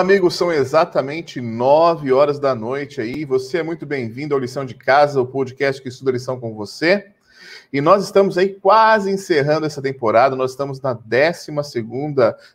Amigos, são exatamente nove horas da noite aí. Você é muito bem-vindo ao Lição de Casa, o podcast que estuda lição com você. E nós estamos aí quase encerrando essa temporada, nós estamos na 12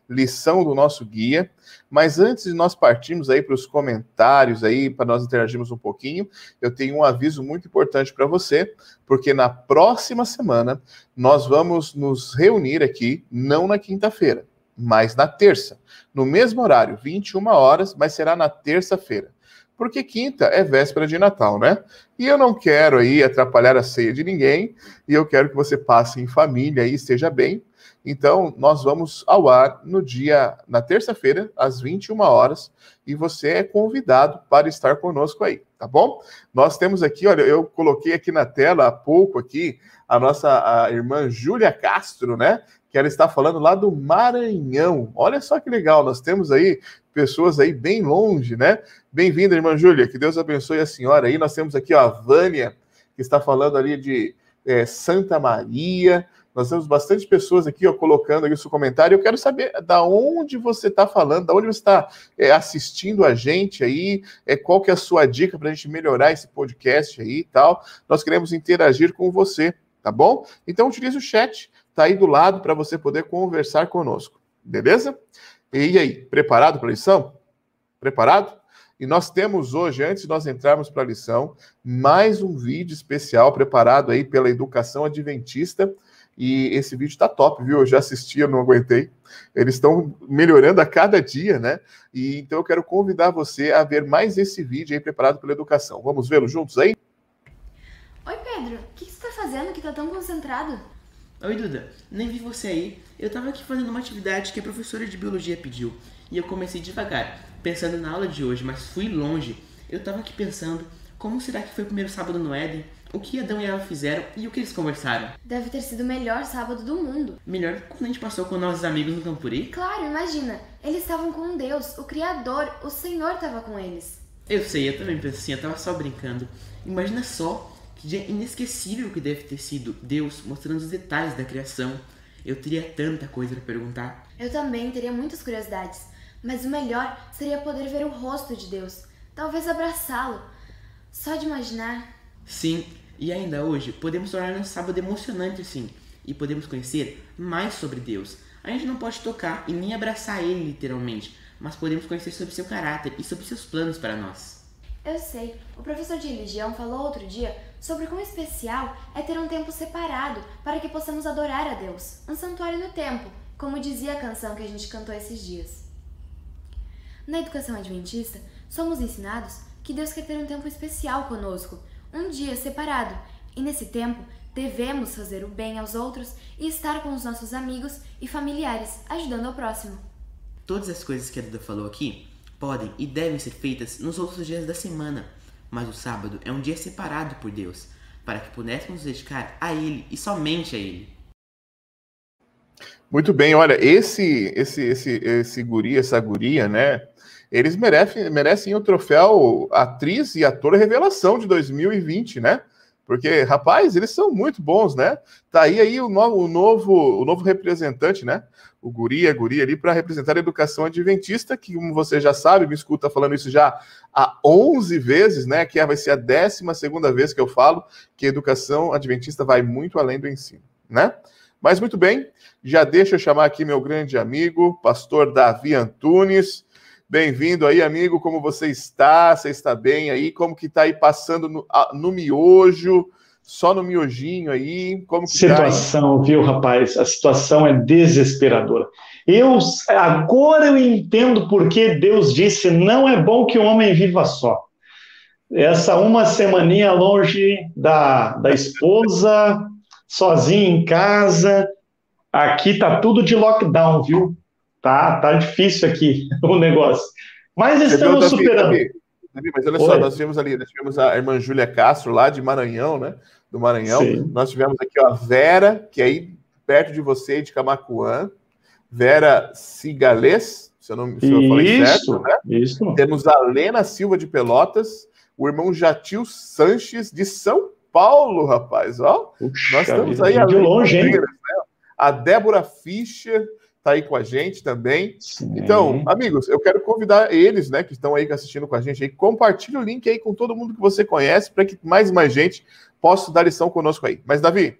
lição do nosso guia. Mas antes de nós partirmos aí para os comentários aí, para nós interagirmos um pouquinho, eu tenho um aviso muito importante para você, porque na próxima semana nós vamos nos reunir aqui, não na quinta-feira, mas na terça, no mesmo horário, 21 horas, mas será na terça-feira. Porque quinta é véspera de Natal, né? E eu não quero aí atrapalhar a ceia de ninguém, e eu quero que você passe em família e esteja bem. Então, nós vamos ao ar no dia, na terça-feira, às 21 horas, e você é convidado para estar conosco aí, tá bom? Nós temos aqui, olha, eu coloquei aqui na tela há pouco aqui a nossa a irmã Júlia Castro, né? Que ela está falando lá do Maranhão. Olha só que legal, nós temos aí pessoas aí bem longe, né? Bem-vinda, irmã Júlia, que Deus abençoe a senhora aí. Nós temos aqui ó, a Vânia, que está falando ali de é, Santa Maria. Nós temos bastante pessoas aqui ó, colocando aí o seu comentário. Eu quero saber da onde você está falando, da onde você está é, assistindo a gente aí, é, qual que é a sua dica para a gente melhorar esse podcast aí e tal. Nós queremos interagir com você, tá bom? Então utilize o chat está aí do lado para você poder conversar conosco. Beleza? E aí, preparado para a lição? Preparado? E nós temos hoje, antes de nós entrarmos para a lição, mais um vídeo especial preparado aí pela Educação Adventista. E esse vídeo está top, viu? Eu já assisti, eu não aguentei. Eles estão melhorando a cada dia, né? E então eu quero convidar você a ver mais esse vídeo aí preparado pela Educação. Vamos vê-lo juntos aí? Oi, Pedro. O que, você está fazendo que está tão concentrado? Oi, Duda. Nem vi você aí. Eu tava aqui fazendo uma atividade que a professora de biologia pediu. E eu comecei devagar, pensando na aula de hoje, mas fui longe. Eu tava aqui pensando, como será que foi o primeiro sábado no Éden? O que Adão e Eva fizeram e o que eles conversaram? Deve ter sido o melhor sábado do mundo. Melhor quando a gente passou com nossos amigos no Campuri? Claro, imagina. Eles estavam com Deus, o Criador, o Senhor estava com eles. Eu sei, eu também pensei, assim, eu tava só brincando. Imagina só dia inesquecível que deve ter sido Deus mostrando os detalhes da criação. Eu teria tanta coisa para perguntar. Eu também teria muitas curiosidades, mas o melhor seria poder ver o rosto de Deus, talvez abraçá-lo. Só de imaginar. Sim, e ainda hoje podemos tornar um sábado emocionante sim, e podemos conhecer mais sobre Deus. A gente não pode tocar e nem abraçar ele literalmente, mas podemos conhecer sobre seu caráter e sobre seus planos para nós. Eu sei. O professor de religião falou outro dia sobre quão especial é ter um tempo separado para que possamos adorar a Deus, um santuário no tempo, como dizia a canção que a gente cantou esses dias. Na educação adventista, somos ensinados que Deus quer ter um tempo especial conosco, um dia separado, e nesse tempo devemos fazer o bem aos outros e estar com os nossos amigos e familiares, ajudando ao próximo. Todas as coisas que a Duda falou aqui podem e devem ser feitas nos outros dias da semana, mas o sábado é um dia separado por Deus, para que pudéssemos dedicar a Ele e somente a Ele. Muito bem, olha, esse esse esse esse guri, essa guria, né? Eles merecem, merecem o troféu atriz e ator revelação de 2020, né? Porque, rapaz, eles são muito bons, né? Tá aí, aí o, novo, o, novo, o novo representante, né? O guri, a guria ali, para representar a educação adventista, que, como você já sabe, me escuta falando isso já há 11 vezes, né? Que vai ser a 12 vez que eu falo que a educação adventista vai muito além do ensino, né? Mas muito bem, já deixa eu chamar aqui meu grande amigo, pastor Davi Antunes. Bem-vindo aí, amigo. Como você está? Você está bem aí? Como que está aí passando no, no, miojo? Só no miojinho aí? Como que tá situação, tá viu, rapaz? A situação é desesperadora. Eu agora eu entendo por que Deus disse: não é bom que o homem viva só. Essa uma semaninha longe da, da esposa, sozinho em casa, aqui tá tudo de lockdown, viu? Tá, tá difícil aqui o negócio. Mas estamos superando. Davi, Davi, mas olha Oi. só, nós tivemos ali, nós tivemos a irmã Júlia Castro lá de Maranhão, né? Do Maranhão. Sim. Nós tivemos aqui ó, a Vera, que é aí perto de você, de Camacuã. Vera Cigales, se eu não se eu falei certo, né? Isso. Temos a Lena Silva de Pelotas, o irmão Jatil Sanches de São Paulo, rapaz. Ó, Puxa, nós estamos aí de longe, hein? Né? A Débora Fischer, tá aí com a gente também. Sim. Então, amigos, eu quero convidar eles, né, que estão aí assistindo com a gente aí, compartilhe o link aí com todo mundo que você conhece, para que mais e mais gente possa dar lição conosco aí. Mas, Davi,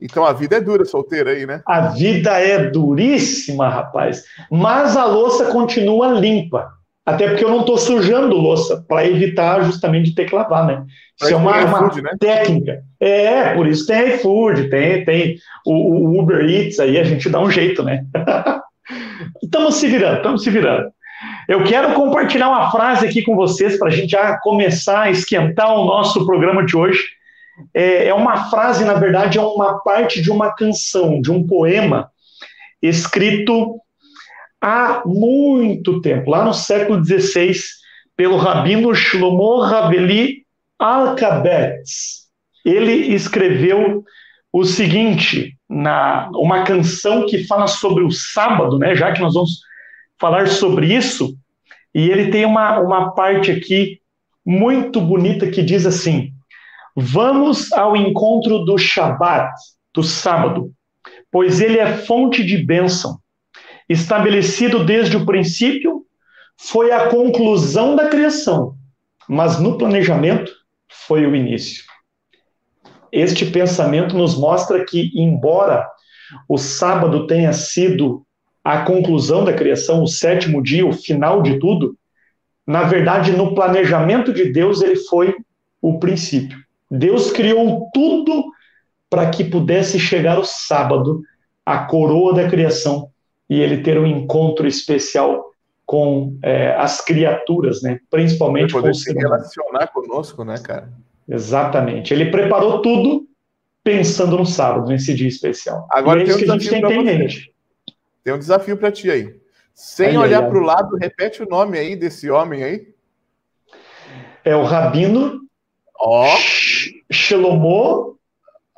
então a vida é dura solteira aí, né? A vida é duríssima, rapaz. Mas a louça continua limpa. Até porque eu não estou sujando louça, para evitar justamente de ter que lavar, né? Isso é uma, uma né? técnica. É, por isso tem iFood, tem, tem o, o, Uber Eats aí, a gente dá um jeito, né? estamos se virando, estamos se virando. Eu quero compartilhar uma frase aqui com vocês para a gente já começar a esquentar o nosso programa de hoje. É, é uma frase, na verdade, é uma parte de uma canção, de um poema escrito há muito tempo, lá no século XVI, pelo rabino Shlomo Raveli Alkabetz. Ele escreveu o seguinte, na uma canção que fala sobre o sábado, né, já que nós vamos falar sobre isso, e ele tem uma, uma parte aqui muito bonita que diz assim: Vamos ao encontro do Shabat, do sábado, pois ele é fonte de bênção estabelecido desde o princípio, foi a conclusão da criação, mas no planejamento foi o início. Este pensamento nos mostra que, embora o sábado tenha sido a conclusão da criação, o sétimo dia, o final de tudo, na verdade, no planejamento de Deus, ele foi o princípio. Deus criou tudo para que pudesse chegar o sábado, a coroa da criação, e ele ter um encontro especial com é, as criaturas, né? Principalmente poder com se relacionar conosco, né, cara? Exatamente. Ele preparou tudo pensando no sábado, nesse dia especial. Agora e é tem um que a gente tem em mente. Tem um desafio para ti aí. Sem ai, olhar para o lado, repete o nome aí desse homem aí. É o Rabino Ó. Oh. Shlomo.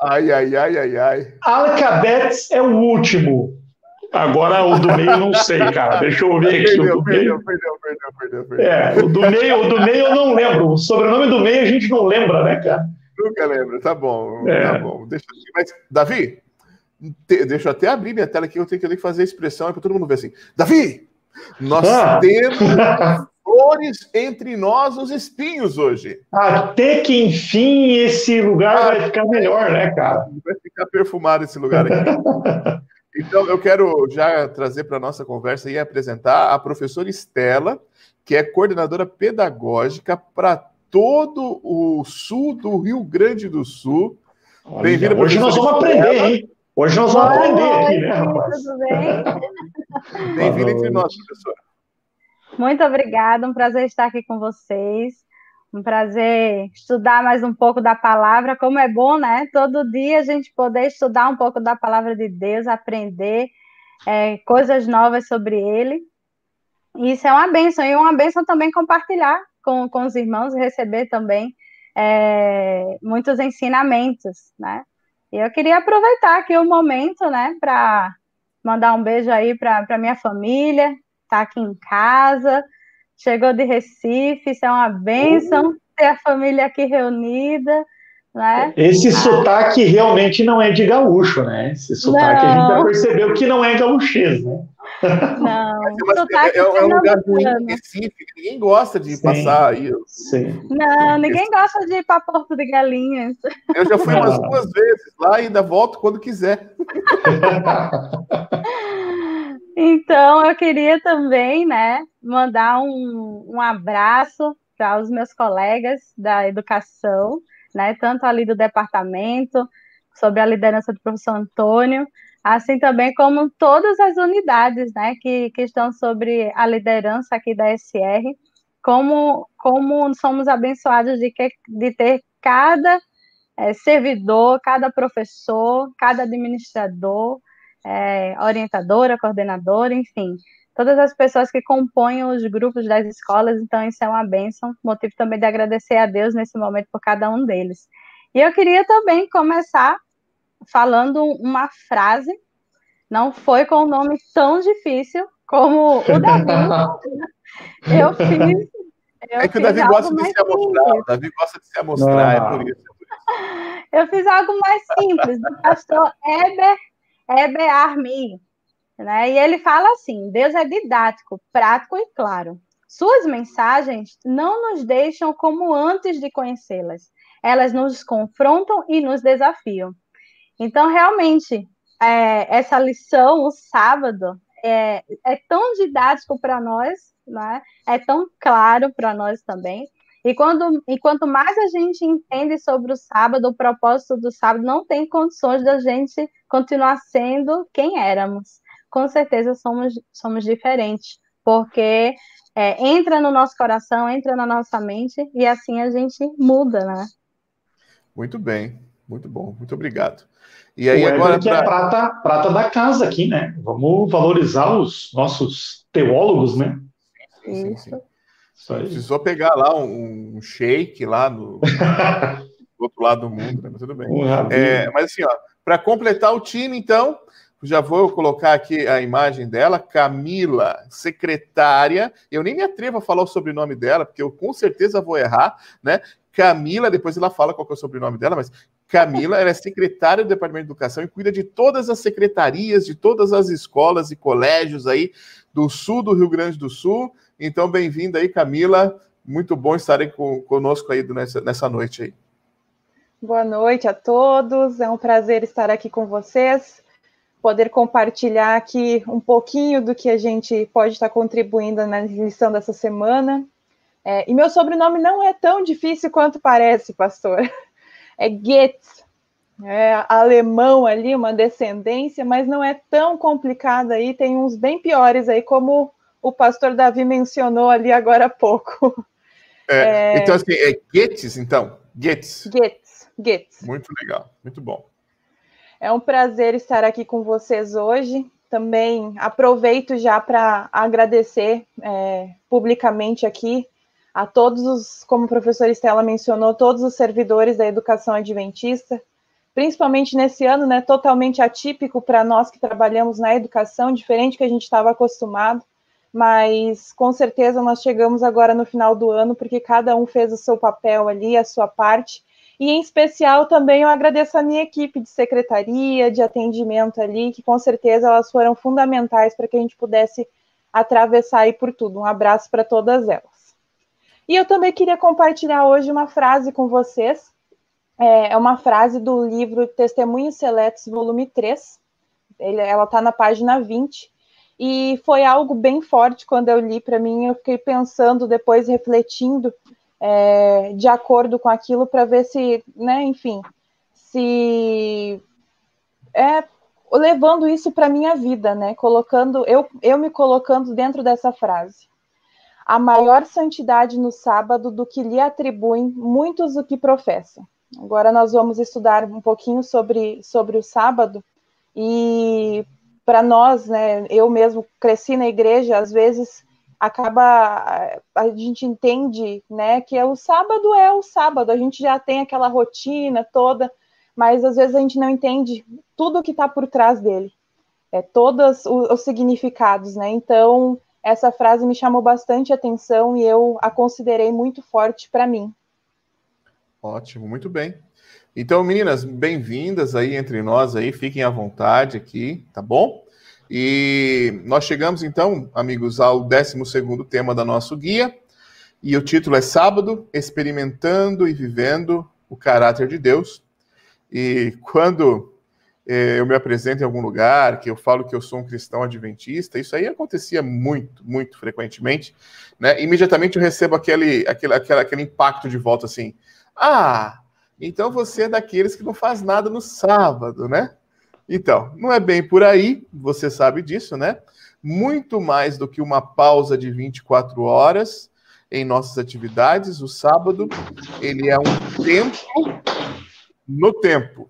Ai, ai, ai, ai, ai. Alcabetz é o último. Agora o do meio não sei, cara. Deixa eu ver aqui. Perdeu, perdeu, perdeu, perdeu, perdeu, perdeu. É, o do meio, o do meio eu não lembro. O sobrenome do meio a gente não lembra, né, cara? Nunca lembro, tá bom. É. Tá bom. Deixa, mas, Davi, deixa eu até abrir minha tela aqui, eu tenho que fazer a expressão para todo mundo ver assim. Davi, nós ah. temos flores entre nós os espinhos hoje. Até que enfim esse lugar ah, vai ficar melhor, né, cara? Vai ficar perfumado esse lugar aqui. Então, eu quero já trazer para a nossa conversa e apresentar a professora Estela, que é coordenadora pedagógica para todo o sul do Rio Grande do Sul. Bem-vinda, Hoje nós vamos aprender, hein? Hoje nós vamos aprender aqui, né, rapaz? Tudo bem? Bem-vinda entre nós, professora. Muito obrigada, um prazer estar aqui com vocês. Um prazer estudar mais um pouco da palavra, como é bom, né? Todo dia a gente poder estudar um pouco da palavra de Deus, aprender é, coisas novas sobre ele. Isso é uma benção, e uma benção também compartilhar com, com os irmãos, receber também é, muitos ensinamentos, né? E eu queria aproveitar aqui o momento, né, para mandar um beijo aí para minha família, tá aqui em casa, chegou de Recife, isso é uma bênção uhum. ter a família aqui reunida. Né? Esse ah. sotaque realmente não é de gaúcho, né? Esse sotaque não. a gente já percebeu que não é gaúchês, né? Não, é, é, é, um lugar ruim Recife, ninguém gosta de sim, passar aí. Sim. Não, ninguém gosta de ir para Porto de Galinhas. Eu já fui umas duas vezes lá e ainda volto quando quiser. Então, eu queria também, né, mandar um, um abraço para os meus colegas da educação, né, tanto ali do departamento, sobre a liderança do professor Antônio, assim também como todas as unidades, né, que, que estão sobre a liderança aqui da SR, como, como somos abençoados de, que, de ter cada é, servidor, cada professor, cada administrador, é, orientadora, coordenadora, enfim, todas as pessoas que compõem os grupos das escolas, então isso é uma bênção, motivo também de agradecer a Deus nesse momento por cada um deles. E eu queria também começar falando uma frase, não foi com um nome tão difícil como o Davi. eu fiz. Eu é que o Davi gosta de se amostrar, o Davi gosta de se amostrar, é por isso. Eu fiz algo mais simples, do pastor Heber Eber Armi, Né? E ele fala assim: Deus é didático, prático e claro. Suas mensagens não nos deixam como antes de conhecê-las. Elas nos confrontam e nos desafiam. Então, realmente, é, essa lição, o sábado, é, é tão didático para nós, né? é tão claro para nós também. E, quando, e quanto mais a gente entende sobre o sábado, o propósito do sábado, não tem condições da gente continuar sendo quem éramos. Com certeza somos, somos diferentes, porque é, entra no nosso coração, entra na nossa mente, e assim a gente muda, né? Muito bem, muito bom, muito obrigado. E aí, o agora. Que pra... é prata, prata da casa aqui, né? Vamos valorizar os nossos teólogos, né? Sim, sim. Isso aí. Precisou pegar lá um, um shake lá no, do outro lado do mundo, né? Mas tudo bem. É, mas assim, ó, para completar o time, então, já vou colocar aqui a imagem dela, Camila, secretária. Eu nem me atrevo a falar o sobrenome dela, porque eu com certeza vou errar, né? Camila, depois ela fala qual é o sobrenome dela, mas Camila, ela é secretária do Departamento de Educação e cuida de todas as secretarias, de todas as escolas e colégios aí do sul do Rio Grande do Sul. Então, bem-vinda aí, Camila. Muito bom estar aí com, conosco aí nessa, nessa noite aí. Boa noite a todos. É um prazer estar aqui com vocês, poder compartilhar aqui um pouquinho do que a gente pode estar contribuindo na lição dessa semana. É, e meu sobrenome não é tão difícil quanto parece, pastor. É Goetz, é alemão ali, uma descendência, mas não é tão complicado aí. Tem uns bem piores aí, como o pastor Davi mencionou ali agora há pouco. É, é... Então, assim, é Goetz, então? Goetz. Goetz, Goetz. Muito legal, muito bom. É um prazer estar aqui com vocês hoje. Também aproveito já para agradecer é, publicamente aqui a todos os, como a professora Estela mencionou, todos os servidores da educação adventista, principalmente nesse ano, né, totalmente atípico para nós que trabalhamos na educação, diferente que a gente estava acostumado, mas com certeza nós chegamos agora no final do ano, porque cada um fez o seu papel ali, a sua parte, e em especial também eu agradeço a minha equipe de secretaria, de atendimento ali, que com certeza elas foram fundamentais para que a gente pudesse atravessar aí por tudo. Um abraço para todas elas. E eu também queria compartilhar hoje uma frase com vocês. É, é uma frase do livro Testemunhos Seletos, volume 3. Ele, ela está na página 20. E foi algo bem forte quando eu li para mim. Eu fiquei pensando, depois refletindo é, de acordo com aquilo, para ver se, né, enfim, se. É, levando isso para minha vida, né? Colocando, eu, eu me colocando dentro dessa frase a maior santidade no sábado do que lhe atribuem muitos do que professam. Agora nós vamos estudar um pouquinho sobre, sobre o sábado e para nós, né, eu mesmo cresci na igreja, às vezes acaba a gente entende, né, que é o sábado é o sábado, a gente já tem aquela rotina toda, mas às vezes a gente não entende tudo que está por trás dele, é todos os, os significados, né? Então essa frase me chamou bastante atenção e eu a considerei muito forte para mim. Ótimo, muito bem. Então, meninas, bem-vindas aí entre nós aí, fiquem à vontade aqui, tá bom? E nós chegamos então, amigos, ao 12 tema da nosso guia, e o título é Sábado, experimentando e vivendo o caráter de Deus. E quando é, eu me apresento em algum lugar, que eu falo que eu sou um cristão adventista, isso aí acontecia muito, muito frequentemente, né? Imediatamente eu recebo aquele, aquele, aquele, aquele impacto de volta assim: ah, então você é daqueles que não faz nada no sábado, né? Então, não é bem por aí, você sabe disso, né? Muito mais do que uma pausa de 24 horas em nossas atividades, o sábado, ele é um tempo no tempo,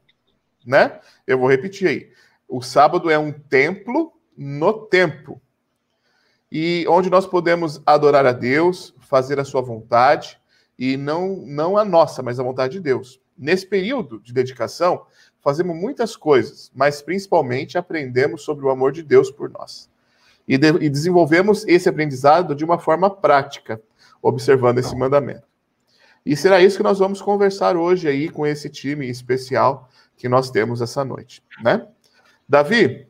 né? Eu vou repetir aí. O sábado é um templo no tempo. E onde nós podemos adorar a Deus, fazer a sua vontade, e não, não a nossa, mas a vontade de Deus. Nesse período de dedicação, fazemos muitas coisas, mas principalmente aprendemos sobre o amor de Deus por nós. E, de, e desenvolvemos esse aprendizado de uma forma prática, observando esse mandamento. E será isso que nós vamos conversar hoje aí com esse time especial que nós temos essa noite, né? Davi,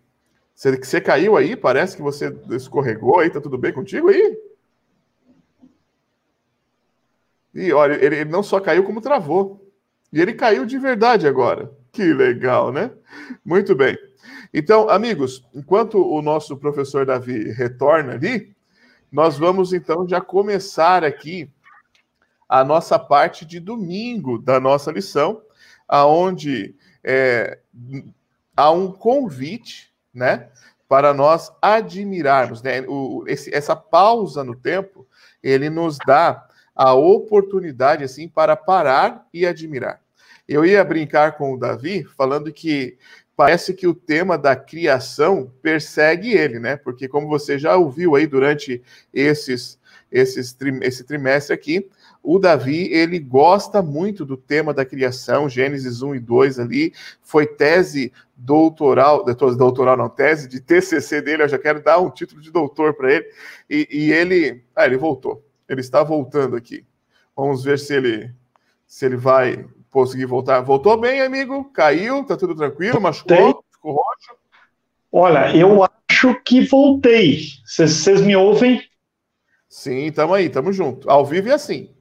Você, você caiu aí? Parece que você escorregou aí. Tá tudo bem contigo aí? E olha, ele, ele não só caiu, como travou. E ele caiu de verdade agora. Que legal, né? Muito bem. Então, amigos, enquanto o nosso professor Davi retorna ali, nós vamos então já começar aqui a nossa parte de domingo da nossa lição, aonde é, há um convite, né, para nós admirarmos, né? O, esse, essa pausa no tempo, ele nos dá a oportunidade assim para parar e admirar. Eu ia brincar com o Davi falando que parece que o tema da criação persegue ele, né? Porque como você já ouviu aí durante esses, esses esse trimestre aqui, o Davi, ele gosta muito do tema da criação, Gênesis 1 e 2 ali, foi tese doutoral, doutoral não, tese de TCC dele, eu já quero dar um título de doutor para ele, e, e, ele, ah, ele voltou, ele está voltando aqui, vamos ver se ele, se ele vai conseguir voltar. Voltou bem, amigo? Caiu? Tá tudo tranquilo? Machucou? Ficou roxo? Olha, eu acho que voltei. Vocês me ouvem? Sim, estamos aí, estamos junto. Ao vivo é assim.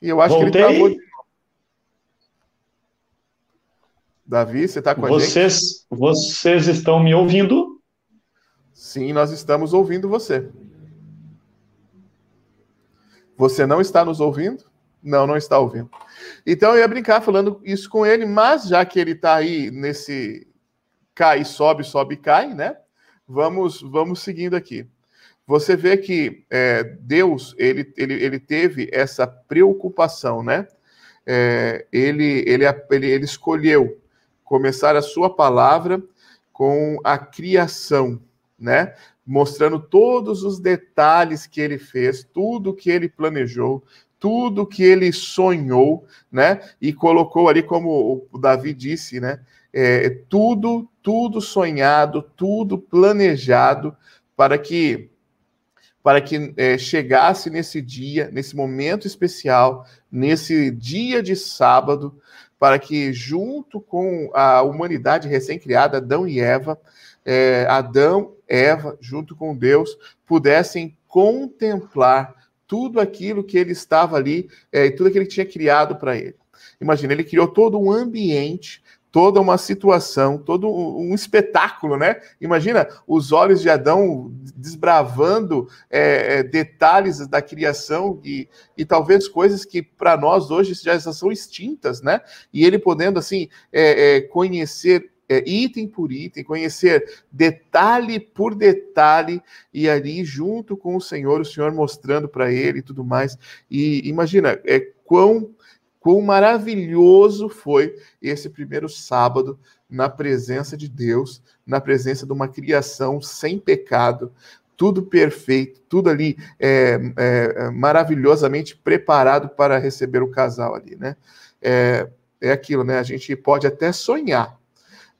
E eu acho voltei. que ele travou de Davi, você está com vocês, a gente? Vocês estão me ouvindo? Sim, nós estamos ouvindo você. Você não está nos ouvindo? Não, não está ouvindo. Então eu ia brincar falando isso com ele, mas já que ele está aí nesse cai, sobe, sobe, cai, né? Vamos, vamos seguindo aqui. Você vê que é, Deus ele, ele, ele teve essa preocupação, né? É, ele, ele, ele, ele escolheu começar a sua palavra com a criação, né? Mostrando todos os detalhes que ele fez, tudo que ele planejou, tudo que ele sonhou, né? E colocou ali, como o Davi disse, né? É, tudo, tudo sonhado, tudo planejado para que para que é, chegasse nesse dia, nesse momento especial, nesse dia de sábado, para que junto com a humanidade recém-criada, Adão e Eva, é, Adão, Eva, junto com Deus, pudessem contemplar tudo aquilo que ele estava ali, é, tudo aquilo que ele tinha criado para ele. Imagina, ele criou todo um ambiente, toda uma situação, todo um espetáculo, né? Imagina os olhos de Adão desbravando é, é detalhes da criação e, e talvez coisas que para nós hoje já são extintas, né? E ele podendo assim é, é, conhecer é, item por item, conhecer detalhe por detalhe, e ali junto com o Senhor, o Senhor mostrando para ele e tudo mais. E imagina, é quão, quão maravilhoso foi esse primeiro sábado na presença de Deus, na presença de uma criação sem pecado, tudo perfeito, tudo ali é, é, maravilhosamente preparado para receber o casal ali, né? É, é aquilo, né? A gente pode até sonhar,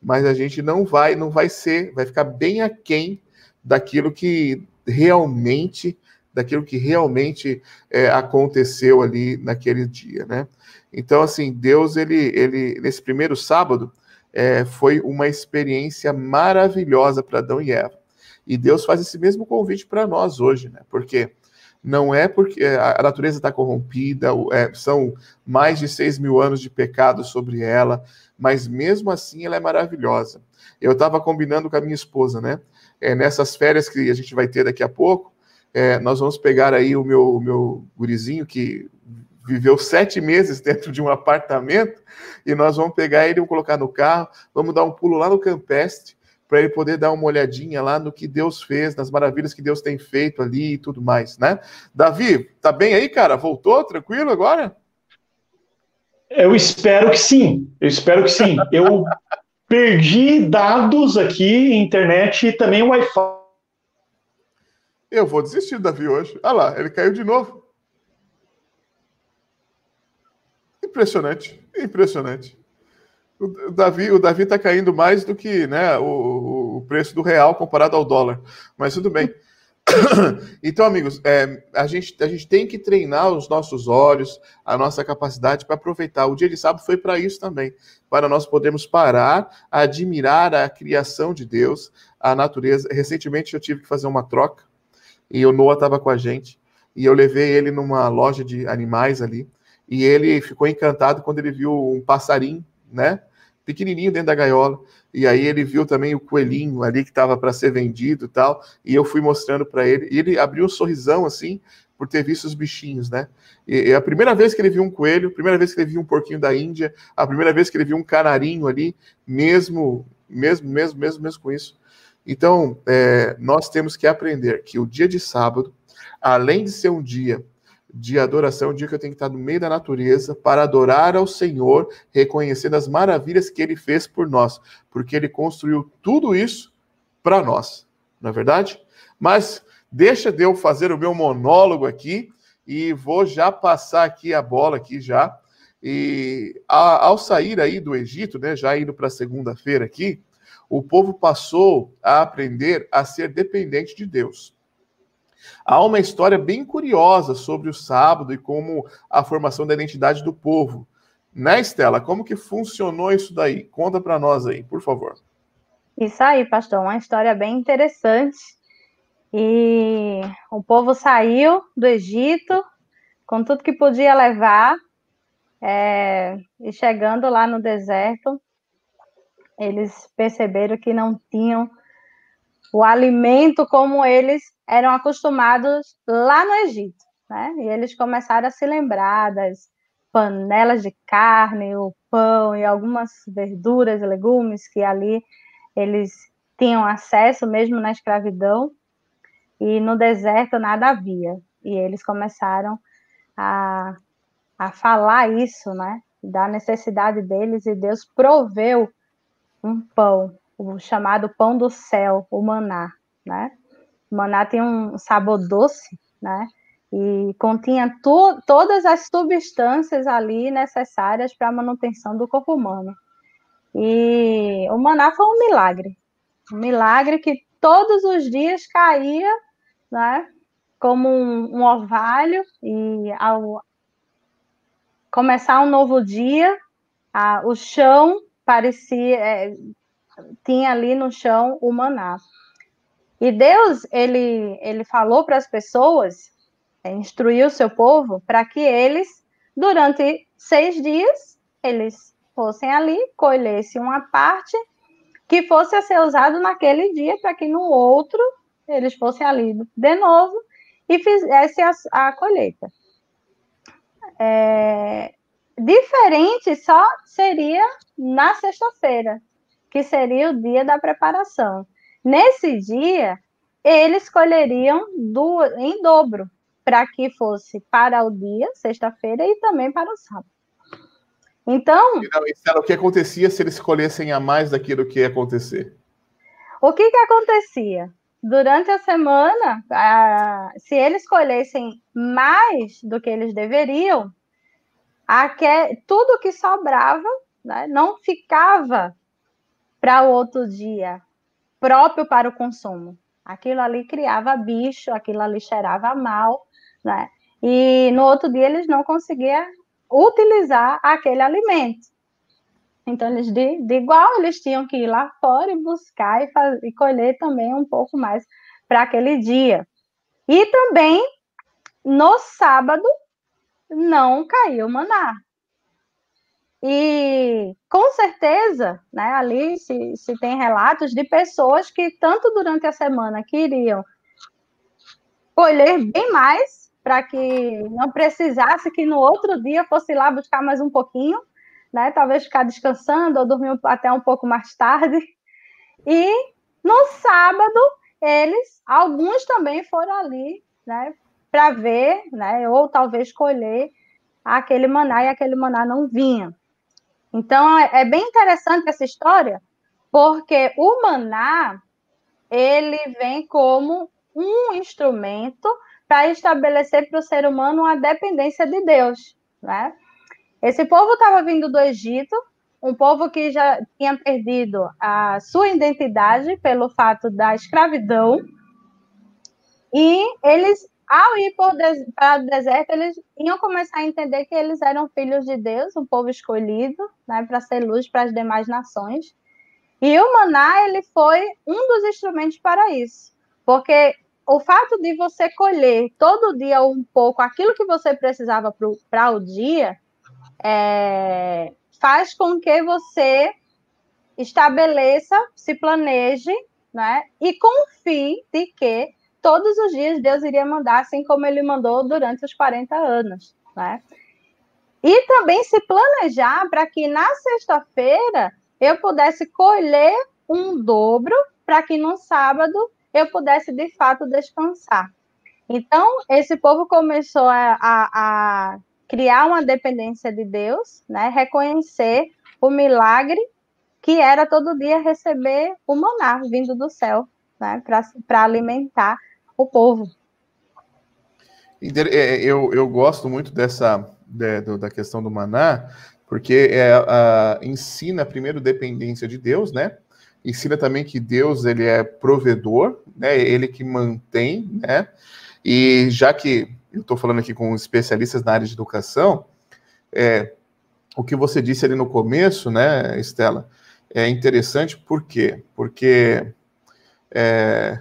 mas a gente não vai, não vai ser, vai ficar bem aquém daquilo que realmente, daquilo que realmente é, aconteceu ali naquele dia, né? Então, assim, Deus, ele, ele nesse primeiro sábado, é, foi uma experiência maravilhosa para Adão e Eva. E Deus faz esse mesmo convite para nós hoje, né? Porque não é porque a natureza está corrompida, é, são mais de seis mil anos de pecado sobre ela, mas mesmo assim ela é maravilhosa. Eu estava combinando com a minha esposa, né? É, nessas férias que a gente vai ter daqui a pouco, é, nós vamos pegar aí o meu, o meu gurizinho que viveu sete meses dentro de um apartamento e nós vamos pegar ele, vamos colocar no carro, vamos dar um pulo lá no Campestre para ele poder dar uma olhadinha lá no que Deus fez, nas maravilhas que Deus tem feito ali e tudo mais, né? Davi, tá bem aí, cara? Voltou tranquilo agora? Eu espero que sim. Eu espero que sim. Eu perdi dados aqui, internet e também Wi-Fi. Eu vou desistir do Davi hoje. Ah lá, ele caiu de novo. Impressionante, impressionante. O Davi, o Davi está caindo mais do que né, o, o preço do real comparado ao dólar. Mas tudo bem. Então, amigos, é, a, gente, a gente tem que treinar os nossos olhos, a nossa capacidade para aproveitar. O dia de sábado foi para isso também, para nós podermos parar, admirar a criação de Deus, a natureza. Recentemente eu tive que fazer uma troca e o Noah estava com a gente e eu levei ele numa loja de animais ali e ele ficou encantado quando ele viu um passarinho, né? Pequenininho dentro da gaiola. E aí ele viu também o coelhinho ali que estava para ser vendido e tal. E eu fui mostrando para ele. E ele abriu um sorrisão assim por ter visto os bichinhos, né? E, e a primeira vez que ele viu um coelho, a primeira vez que ele viu um porquinho da Índia, a primeira vez que ele viu um canarinho ali, mesmo, mesmo, mesmo, mesmo, mesmo com isso. Então, é, nós temos que aprender que o dia de sábado, além de ser um dia de adoração, um dia que eu tenho que estar no meio da natureza para adorar ao Senhor, reconhecendo as maravilhas que Ele fez por nós, porque Ele construiu tudo isso para nós, não é verdade? Mas deixa de eu fazer o meu monólogo aqui e vou já passar aqui a bola aqui já. E a, ao sair aí do Egito, né, já indo para segunda-feira aqui, o povo passou a aprender a ser dependente de Deus. Há uma história bem curiosa sobre o sábado e como a formação da identidade do povo. Né, Estela? Como que funcionou isso daí? Conta para nós aí, por favor. Isso aí, pastor, uma história bem interessante. E o povo saiu do Egito com tudo que podia levar, é, e chegando lá no deserto, eles perceberam que não tinham o alimento como eles eram acostumados lá no Egito, né? E eles começaram a se lembrar das panelas de carne, o pão e algumas verduras e legumes que ali eles tinham acesso mesmo na escravidão e no deserto nada havia. E eles começaram a, a falar isso, né? Da necessidade deles e Deus proveu um pão, o chamado pão do céu, o maná, né? O maná tem um sabor doce, né? E continha to todas as substâncias ali necessárias para a manutenção do corpo humano. E o maná foi um milagre. Um milagre que todos os dias caía, né? Como um, um orvalho, e ao começar um novo dia, a, o chão parecia, é, tinha ali no chão o maná. E Deus, ele, ele falou para as pessoas, é, instruiu o seu povo, para que eles, durante seis dias, eles fossem ali, colhessem uma parte que fosse a ser usado naquele dia, para que no outro eles fossem ali de novo e fizessem a, a colheita. É, diferente só seria na sexta-feira, que seria o dia da preparação. Nesse dia, eles colheriam do, em dobro, para que fosse para o dia, sexta-feira, e também para o sábado. Então. O que acontecia se eles colhessem a mais daquilo que ia acontecer? O que, que acontecia? Durante a semana, se eles colhessem mais do que eles deveriam, tudo que sobrava né, não ficava para o outro dia, próprio para o consumo. Aquilo ali criava bicho, aquilo ali cheirava mal, né? E no outro dia eles não conseguiam utilizar aquele alimento. Então, eles de, de igual, eles tinham que ir lá fora e buscar e, e colher também um pouco mais para aquele dia. E também, no sábado, não caiu maná. E com certeza, né, ali se, se tem relatos de pessoas que, tanto durante a semana, queriam colher bem mais, para que não precisasse que no outro dia fosse lá buscar mais um pouquinho, né, talvez ficar descansando ou dormir até um pouco mais tarde. E no sábado, eles, alguns também foram ali, né, para ver, né, ou talvez colher aquele maná e aquele maná não vinha. Então, é, é bem interessante essa história, porque o maná, ele vem como um instrumento para estabelecer para o ser humano uma dependência de Deus, né? Esse povo estava vindo do Egito, um povo que já tinha perdido a sua identidade pelo fato da escravidão, E eles, ao ir para o deserto, eles iam começar a entender que eles eram filhos de Deus, um povo escolhido, né, para ser luz para as demais nações. E o maná, ele foi um dos instrumentos para isso. Porque o fato de você colher todo dia um pouco aquilo que você precisava para o dia, é, faz com que você estabeleça, se planeje, né? E confie de que todos os dias Deus iria mandar, assim como ele mandou durante os 40 anos, né? E também se planejar para que na sexta-feira eu pudesse colher um dobro para que no sábado eu pudesse de fato descansar. Então, esse povo começou a, a, a criar uma dependência de Deus, né? reconhecer o milagre que era todo dia receber o maná vindo do céu, né? para alimentar o povo. É, eu, eu gosto muito dessa da questão do maná, porque é, a, ensina primeiro dependência de Deus, né? Ensina também que Deus ele é provedor, né? Ele que mantém, né? E já que eu estou falando aqui com especialistas na área de educação, é, o que você disse ali no começo, né, Estela, é interessante por quê? Porque é,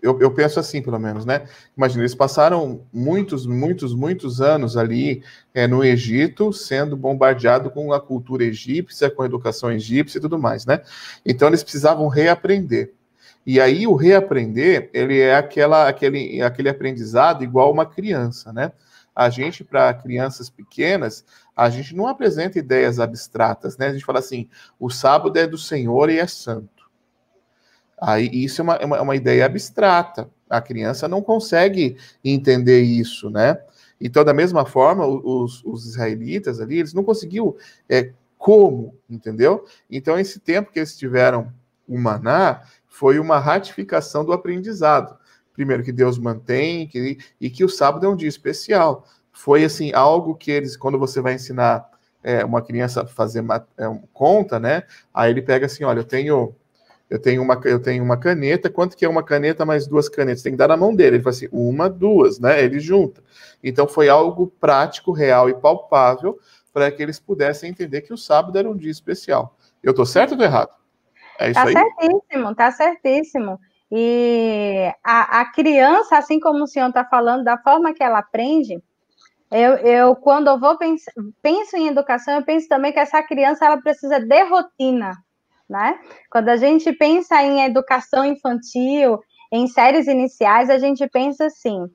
eu, eu, penso assim, pelo menos, né? Imagina, eles passaram muitos, muitos, muitos anos ali é, no Egito, sendo bombardeado com a cultura egípcia, com a educação egípcia e tudo mais, né? Então eles precisavam reaprender. E aí o reaprender, ele é aquela, aquele, aquele aprendizado igual uma criança, né? A gente, para crianças pequenas, a gente não apresenta ideias abstratas, né? A gente fala assim, o sábado é do Senhor e é santo. Aí isso é uma, é uma, é uma ideia abstrata. A criança não consegue entender isso, né? Então, da mesma forma, os, os israelitas ali, eles não conseguiam é, como, entendeu? Então, esse tempo que eles tiveram o maná foi uma ratificação do aprendizado. Primeiro, que Deus mantém que, e que o sábado é um dia especial. Foi, assim, algo que eles, quando você vai ensinar é, uma criança a fazer uma, é, conta, né? Aí ele pega assim, olha, eu tenho eu tenho uma, eu tenho uma caneta, quanto que é uma caneta mais duas canetas? Tem que dar na mão dele. Ele fala assim, uma, duas, né? Ele junta. Então foi algo prático, real e palpável para que eles pudessem entender que o sábado era um dia especial. Eu estou certo ou estou errado? É isso tá aí? certíssimo, tá certíssimo. E a, a criança, assim como o senhor está falando, da forma que ela aprende, eu, eu quando eu vou penso, penso em educação, eu penso também que essa criança ela precisa de rotina né? Quando a gente pensa em educação infantil, em séries iniciais, a gente pensa assim,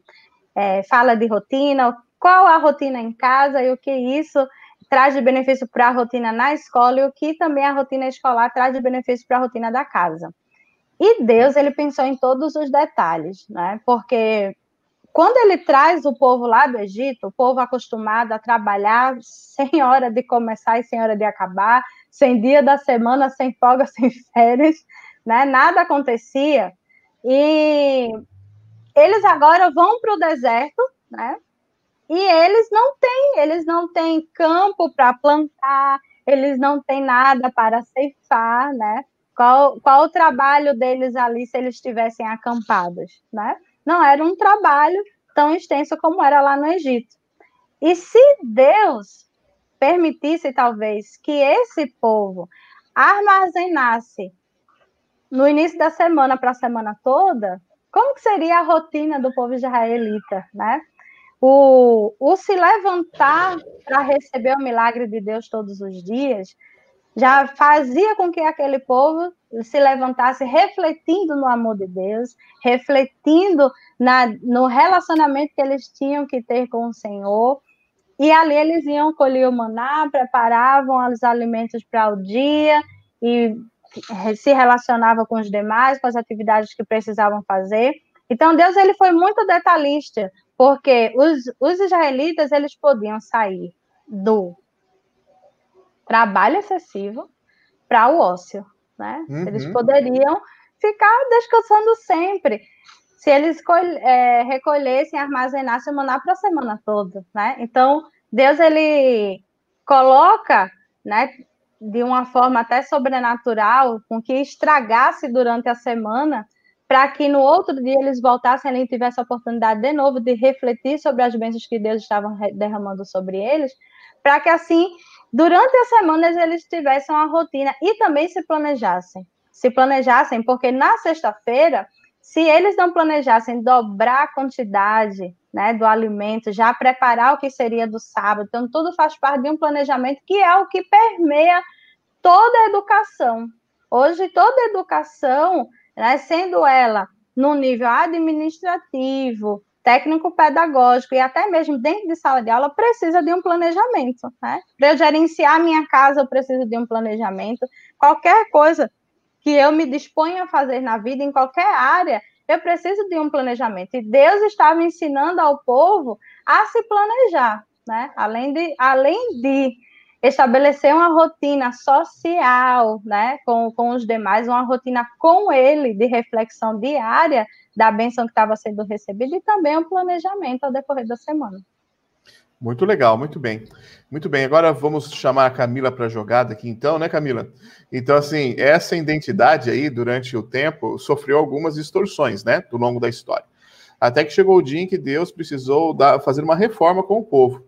é, fala de rotina, qual a rotina em casa e o que isso traz de benefício para a rotina na escola e o que também a rotina escolar traz de benefício para a rotina da casa. E Deus, ele pensou em todos os detalhes, né? Porque quando ele traz o povo lá do Egito, o povo acostumado a trabalhar sem hora de começar e sem hora de acabar, sem dia da semana, sem folga, sem férias, né? Nada acontecia. E eles agora vão para o deserto, né? E eles não têm, eles não têm campo para plantar, eles não têm nada para ceifar, né? Qual, qual o trabalho deles ali se eles estivessem acampados, né? Não era um trabalho tão extenso como era lá no Egito. E se Deus permitisse, talvez, que esse povo armazenasse no início da semana para a semana toda, como que seria a rotina do povo israelita, né? O, o se levantar para receber o milagre de Deus todos os dias já fazia com que aquele povo se levantasse refletindo no amor de Deus, refletindo na, no relacionamento que eles tinham que ter com o Senhor, e ali eles iam colher o maná, preparavam os alimentos para o dia e se relacionavam com os demais, com as atividades que precisavam fazer. Então Deus ele foi muito detalhista, porque os, os israelitas eles podiam sair do trabalho excessivo para o ócio, né? Uhum. Eles poderiam ficar descansando sempre se eles é, recolhessem, armazenassem o para a semana toda, né? Então, Deus, ele coloca, né, de uma forma até sobrenatural, com que estragasse durante a semana, para que no outro dia eles voltassem e tivessem a oportunidade de novo de refletir sobre as bênçãos que Deus estava derramando sobre eles, para que assim, durante as semanas eles tivessem uma rotina e também se planejassem. Se planejassem, porque na sexta-feira, se eles não planejassem dobrar a quantidade né, do alimento, já preparar o que seria do sábado, então tudo faz parte de um planejamento que é o que permeia toda a educação. Hoje, toda a educação né, sendo ela no nível administrativo, técnico-pedagógico e até mesmo dentro de sala de aula, precisa de um planejamento. Né? Para eu gerenciar minha casa, eu preciso de um planejamento. Qualquer coisa que eu me disponha a fazer na vida, em qualquer área, eu preciso de um planejamento. E Deus estava ensinando ao povo a se planejar, né? Além de, além de estabelecer uma rotina social, né, com, com os demais, uma rotina com ele de reflexão diária da benção que estava sendo recebida e também um planejamento ao decorrer da semana. Muito legal, muito bem. Muito bem, agora vamos chamar a Camila para a jogada aqui então, né, Camila? Então, assim, essa identidade aí, durante o tempo, sofreu algumas distorções, né, do longo da história. Até que chegou o dia em que Deus precisou dar, fazer uma reforma com o povo.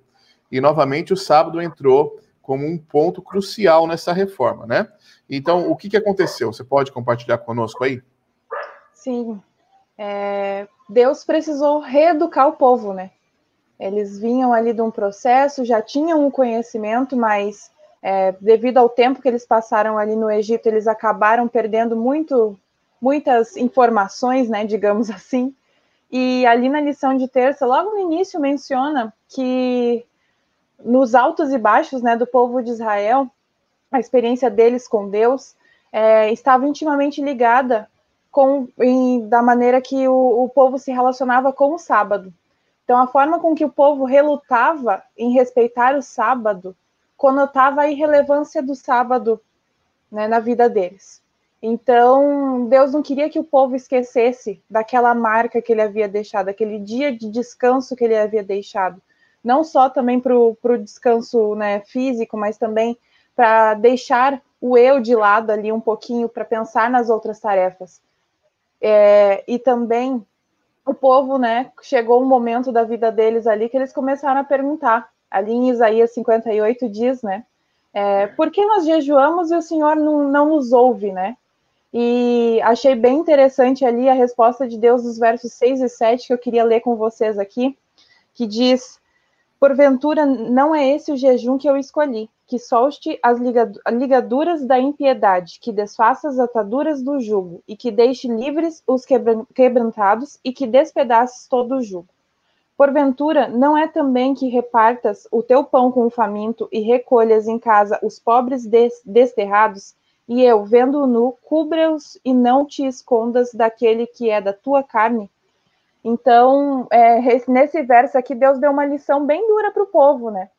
E, novamente, o sábado entrou como um ponto crucial nessa reforma, né? Então, o que, que aconteceu? Você pode compartilhar conosco aí? Sim. É, Deus precisou reeducar o povo, né? Eles vinham ali de um processo, já tinham um conhecimento, mas é, devido ao tempo que eles passaram ali no Egito, eles acabaram perdendo muito, muitas informações, né, digamos assim. E ali na lição de terça, logo no início, menciona que nos altos e baixos né, do povo de Israel, a experiência deles com Deus é, estava intimamente ligada com em, da maneira que o, o povo se relacionava com o sábado. Então, a forma com que o povo relutava em respeitar o sábado conotava a irrelevância do sábado né, na vida deles. Então, Deus não queria que o povo esquecesse daquela marca que ele havia deixado, aquele dia de descanso que ele havia deixado não só também para o descanso né, físico, mas também para deixar o eu de lado ali um pouquinho para pensar nas outras tarefas. É, e também o povo, né, chegou um momento da vida deles ali que eles começaram a perguntar, ali em Isaías 58 diz, né, é, por que nós jejuamos e o Senhor não, não nos ouve, né? E achei bem interessante ali a resposta de Deus dos versos 6 e 7 que eu queria ler com vocês aqui, que diz: Porventura não é esse o jejum que eu escolhi, que solte as ligaduras da impiedade, que desfaça as ataduras do jugo, e que deixe livres os quebrantados, e que despedaces todo o jugo. Porventura, não é também que repartas o teu pão com o faminto e recolhas em casa os pobres desterrados, e eu, vendo-o nu, cubra-os e não te escondas daquele que é da tua carne? Então, é, nesse verso aqui, Deus deu uma lição bem dura para o povo, né?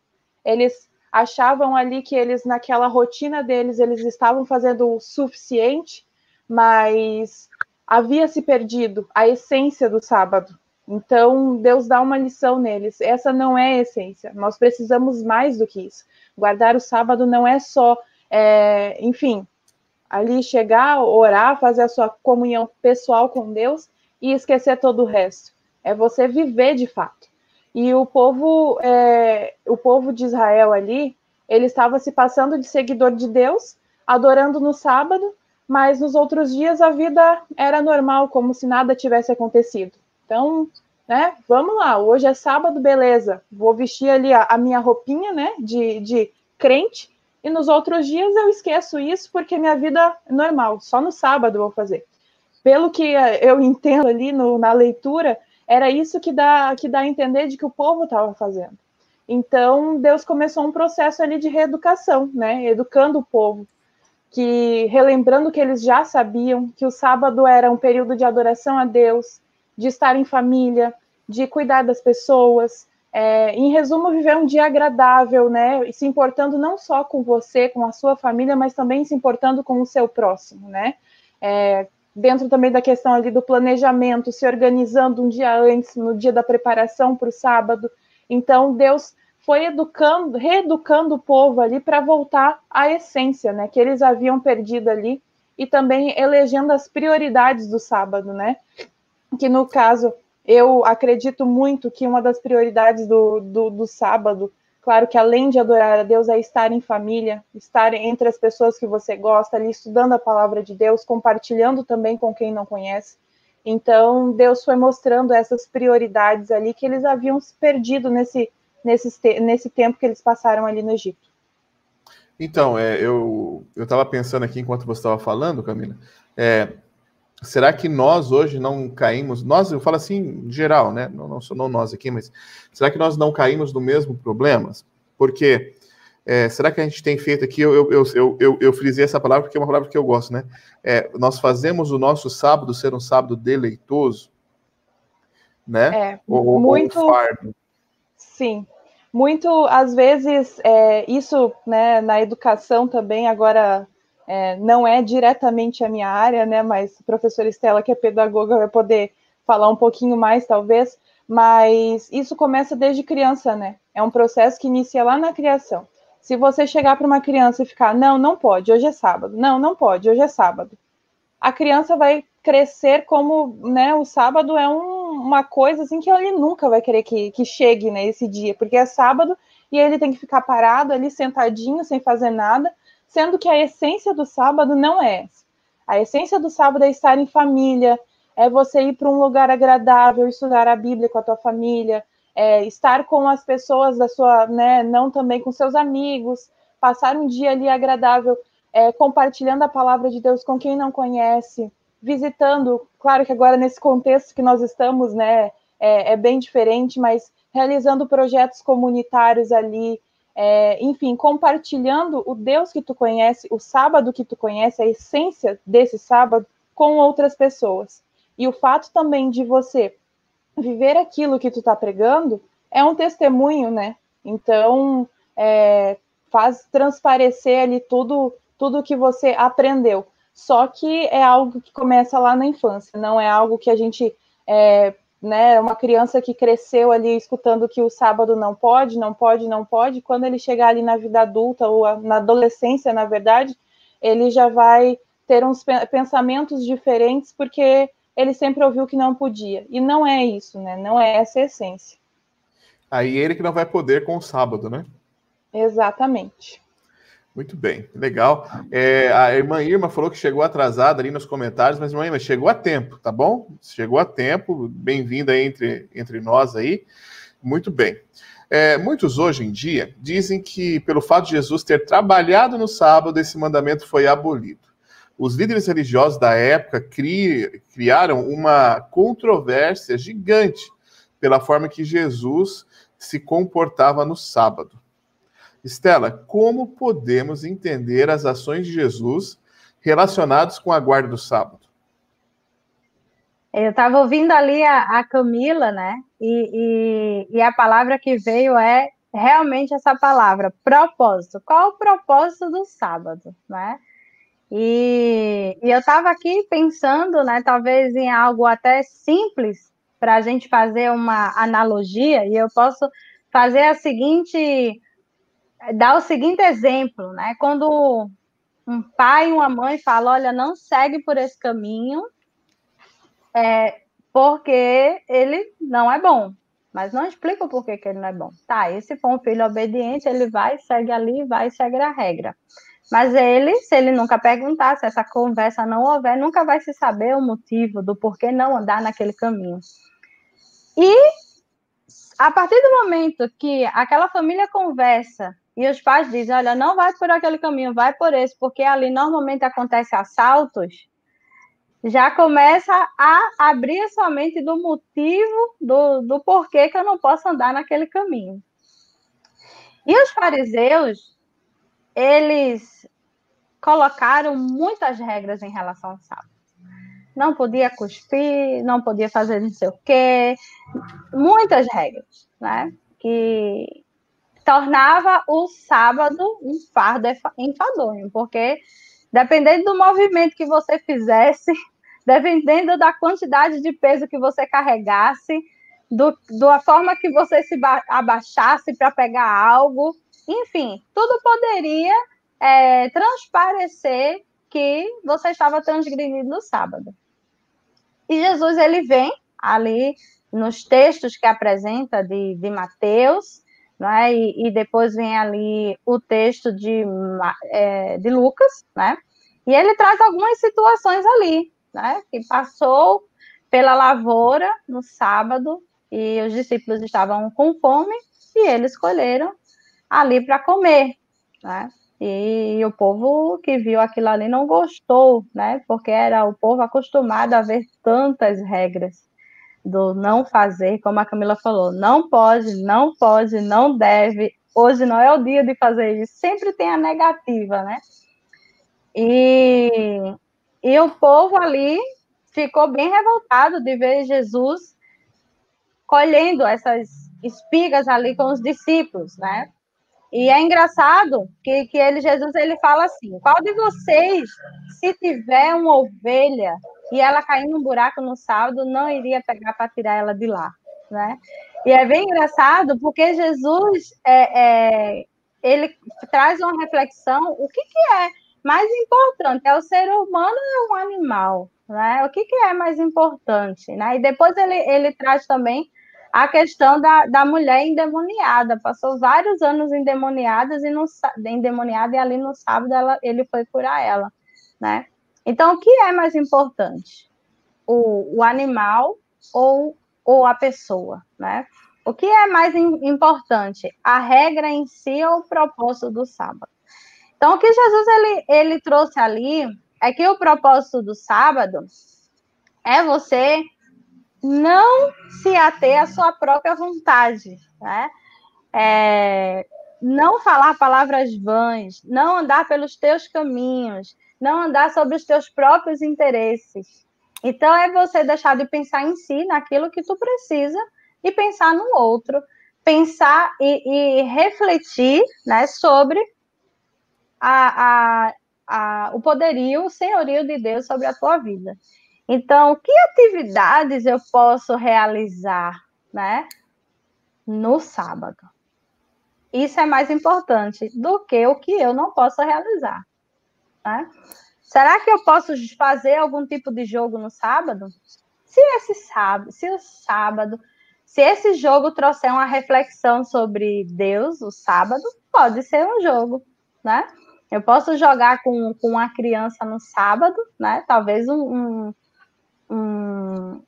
Eles achavam ali que eles, naquela rotina deles, eles estavam fazendo o suficiente, mas havia se perdido a essência do sábado. Então, Deus dá uma lição neles. Essa não é a essência. Nós precisamos mais do que isso. Guardar o sábado não é só, é, enfim, ali chegar, orar, fazer a sua comunhão pessoal com Deus, e esquecer todo o resto. É você viver de fato. E o povo, é, o povo de Israel ali, ele estava se passando de seguidor de Deus, adorando no sábado, mas nos outros dias a vida era normal, como se nada tivesse acontecido. Então, né, vamos lá, hoje é sábado, beleza, vou vestir ali a, a minha roupinha, né, de, de crente, e nos outros dias eu esqueço isso porque minha vida é normal, só no sábado vou fazer pelo que eu entendo ali no, na leitura, era isso que dá, que dá a entender de que o povo estava fazendo. Então, Deus começou um processo ali de reeducação, né? Educando o povo, que relembrando que eles já sabiam que o sábado era um período de adoração a Deus, de estar em família, de cuidar das pessoas, é, em resumo, viver um dia agradável, né? Se importando não só com você, com a sua família, mas também se importando com o seu próximo, né? É, dentro também da questão ali do planejamento, se organizando um dia antes, no dia da preparação para o sábado. Então, Deus foi educando, reeducando o povo ali para voltar à essência, né, que eles haviam perdido ali e também elegendo as prioridades do sábado, né? Que no caso, eu acredito muito que uma das prioridades do, do, do sábado, claro que além de adorar a Deus, é estar em família, estar entre as pessoas que você gosta, ali estudando a palavra de Deus, compartilhando também com quem não conhece. Então, Deus foi mostrando essas prioridades ali que eles haviam perdido nesse, nesse, nesse tempo que eles passaram ali no Egito. Então, é, eu estava pensando aqui enquanto você estava falando, Camila, é, será que nós hoje não caímos, nós, eu falo assim em geral, né? Não, não, não nós aqui, mas será que nós não caímos no mesmo problema? Porque é, será que a gente tem feito aqui? Eu, eu, eu, eu, eu frisei essa palavra porque é uma palavra que eu gosto, né? É, nós fazemos o nosso sábado ser um sábado deleitoso, né? É, ou, muito. Ou um fardo. Sim, muito, às vezes, é, isso né, na educação também, agora é, não é diretamente a minha área, né, mas a professora Estela, que é pedagoga, vai poder falar um pouquinho mais, talvez, mas isso começa desde criança, né? É um processo que inicia lá na criação. Se você chegar para uma criança e ficar, não, não pode, hoje é sábado, não, não pode, hoje é sábado, a criança vai crescer como, né, o sábado é um, uma coisa assim que ele nunca vai querer que, que chegue né, esse dia, porque é sábado e ele tem que ficar parado ali sentadinho sem fazer nada, sendo que a essência do sábado não é essa. A essência do sábado é estar em família, é você ir para um lugar agradável, estudar a Bíblia com a tua família, é estar com as pessoas da sua, né, não também com seus amigos, passar um dia ali agradável, é, compartilhando a palavra de Deus com quem não conhece, visitando, claro que agora nesse contexto que nós estamos, né, é, é bem diferente, mas realizando projetos comunitários ali, é, enfim, compartilhando o Deus que tu conhece, o sábado que tu conhece, a essência desse sábado com outras pessoas. E o fato também de você viver aquilo que tu tá pregando é um testemunho, né? Então, é, faz transparecer ali tudo, tudo que você aprendeu. Só que é algo que começa lá na infância, não é algo que a gente é, né, uma criança que cresceu ali escutando que o sábado não pode, não pode, não pode, quando ele chegar ali na vida adulta ou na adolescência, na verdade, ele já vai ter uns pensamentos diferentes porque ele sempre ouviu que não podia. E não é isso, né? Não é essa a essência. Aí ele que não vai poder com o sábado, né? Exatamente. Muito bem, legal. É, a irmã Irma falou que chegou atrasada ali nos comentários, mas irmã Irma, chegou a tempo, tá bom? Chegou a tempo, bem-vinda entre, entre nós aí. Muito bem. É, muitos hoje em dia dizem que, pelo fato de Jesus ter trabalhado no sábado, esse mandamento foi abolido. Os líderes religiosos da época cri, criaram uma controvérsia gigante pela forma que Jesus se comportava no sábado. Estela, como podemos entender as ações de Jesus relacionadas com a guarda do sábado? Eu estava ouvindo ali a, a Camila, né? E, e, e, a palavra que veio é realmente essa palavra, propósito. Qual o propósito do sábado, né? E, e eu estava aqui pensando, né? Talvez em algo até simples para a gente fazer uma analogia, e eu posso fazer a seguinte dá o seguinte exemplo, né? Quando um pai e uma mãe falam, olha, não segue por esse caminho, é, porque ele não é bom. Mas não explica o porquê que ele não é bom. Tá, esse for um filho obediente, ele vai, segue ali, vai, segue a regra. Mas ele, se ele nunca perguntar, se essa conversa não houver, nunca vai se saber o motivo do porquê não andar naquele caminho. E a partir do momento que aquela família conversa e os pais dizem: olha, não vai por aquele caminho, vai por esse, porque ali normalmente acontece assaltos, já começa a abrir a sua mente do motivo, do, do porquê que eu não posso andar naquele caminho. E os fariseus, eles colocaram muitas regras em relação ao sábado. Não podia cuspir, não podia fazer não sei o quê, muitas regras, né? Que tornava o sábado um fardo enfadonho, porque dependendo do movimento que você fizesse, dependendo da quantidade de peso que você carregasse, do, da forma que você se abaixasse para pegar algo, enfim, tudo poderia é, transparecer que você estava transgredindo no sábado. E Jesus ele vem ali nos textos que apresenta de, de Mateus, né? E, e, depois vem ali o texto de, é, de Lucas, né? E ele traz algumas situações ali, né? Que passou pela lavoura no sábado e os discípulos estavam com fome e eles escolheram ali para comer, né? E o povo que viu aquilo ali não gostou, né? Porque era o povo acostumado a ver tantas regras do não fazer, como a Camila falou, não pode, não pode, não deve. Hoje não é o dia de fazer isso. Sempre tem a negativa, né? E, e o povo ali ficou bem revoltado de ver Jesus colhendo essas espigas ali com os discípulos, né? E é engraçado que, que ele, Jesus, ele fala assim: qual de vocês, se tiver uma ovelha e ela cair num buraco no saldo, não iria pegar para tirar ela de lá, né? E é bem engraçado porque Jesus é, é, ele traz uma reflexão: o que, que é mais importante? É o ser humano ou é um animal? Né? O que, que é mais importante? Né? E depois ele, ele traz também a questão da, da mulher endemoniada. Passou vários anos endemoniadas e no, endemoniada e ali no sábado ela, ele foi curar ela, né? Então, o que é mais importante? O, o animal ou, ou a pessoa, né? O que é mais importante? A regra em si ou o propósito do sábado? Então, o que Jesus ele, ele trouxe ali é que o propósito do sábado é você não se ater à sua própria vontade, né? É, não falar palavras vãs, não andar pelos teus caminhos, não andar sobre os teus próprios interesses. Então é você deixar de pensar em si, naquilo que tu precisa, e pensar no outro, pensar e, e refletir, né, sobre a, a, a, o poderio, o senhorio de Deus sobre a tua vida. Então, que atividades eu posso realizar, né, no sábado? Isso é mais importante do que o que eu não posso realizar, né? Será que eu posso fazer algum tipo de jogo no sábado? Se esse sábado, se o sábado, se esse jogo trouxer uma reflexão sobre Deus, o sábado, pode ser um jogo, né? Eu posso jogar com, com uma criança no sábado, né? Talvez um, um um,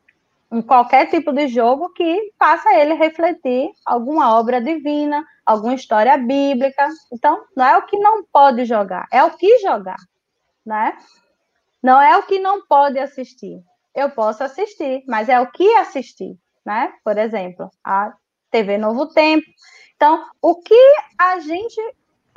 um qualquer tipo de jogo que faça ele refletir alguma obra divina, alguma história bíblica. Então, não é o que não pode jogar, é o que jogar, né? Não é o que não pode assistir. Eu posso assistir, mas é o que assistir, né? Por exemplo, a TV Novo Tempo. Então, o que a gente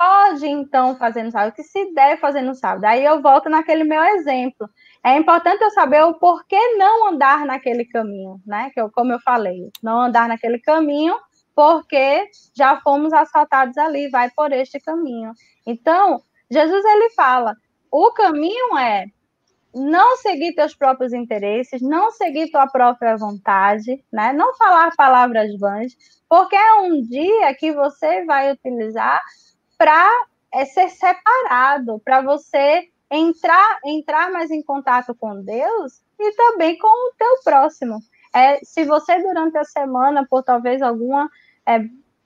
pode, então, fazer no sábado? O que se deve fazer no sábado? Aí eu volto naquele meu exemplo é importante eu saber o porquê não andar naquele caminho, né? Que eu, como eu falei, não andar naquele caminho, porque já fomos assaltados ali, vai por este caminho. Então, Jesus ele fala: o caminho é não seguir teus próprios interesses, não seguir tua própria vontade, né? Não falar palavras vãs, porque é um dia que você vai utilizar para é, ser separado, para você entrar, entrar mais em contato com Deus e também com o teu próximo. É, se você durante a semana, por talvez alguma é,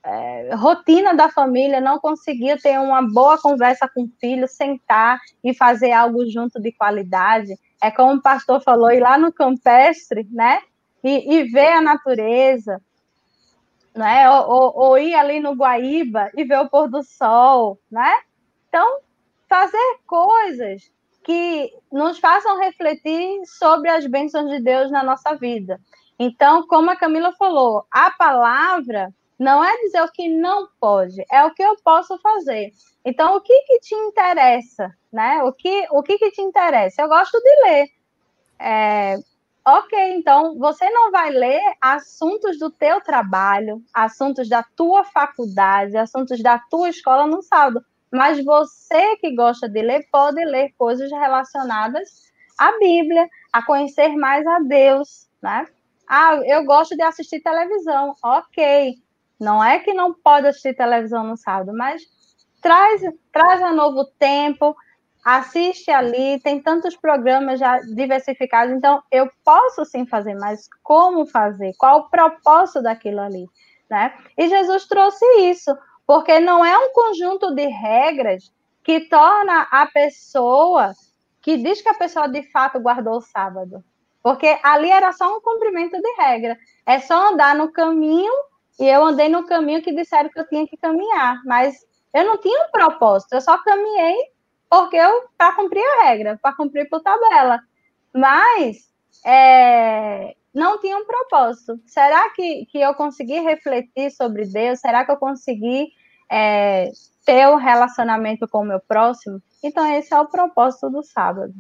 é, rotina da família, não conseguir ter uma boa conversa com o filho, sentar e fazer algo junto de qualidade, é como o pastor falou, ir lá no campestre, né? E, e ver a natureza, né? Ou, ou, ou, ir ali no Guaíba e ver o pôr do sol, né? Então, fazer coisas que nos façam refletir sobre as bênçãos de Deus na nossa vida. Então, como a Camila falou, a palavra não é dizer o que não pode, é o que eu posso fazer. Então, o que que te interessa, né? O que o que que te interessa? Eu gosto de ler. É, ok, então você não vai ler assuntos do teu trabalho, assuntos da tua faculdade, assuntos da tua escola no sábado. Mas você que gosta de ler, pode ler coisas relacionadas à Bíblia, a conhecer mais a Deus, né? Ah, eu gosto de assistir televisão. Ok. Não é que não pode assistir televisão no sábado, mas traz, traz a novo tempo, assiste ali, tem tantos programas já diversificados, então eu posso sim fazer, mas como fazer? Qual o propósito daquilo ali? Né? E Jesus trouxe isso, porque não é um conjunto de regras que torna a pessoa, que diz que a pessoa de fato guardou o sábado. Porque ali era só um cumprimento de regra. É só andar no caminho, e eu andei no caminho que disseram que eu tinha que caminhar. Mas eu não tinha um propósito, eu só caminhei porque eu para cumprir a regra, para cumprir por tabela. Mas é, não tinha um propósito. Será que, que eu consegui refletir sobre Deus? Será que eu consegui é, ter um relacionamento com o meu próximo? Então, esse é o propósito do sábado.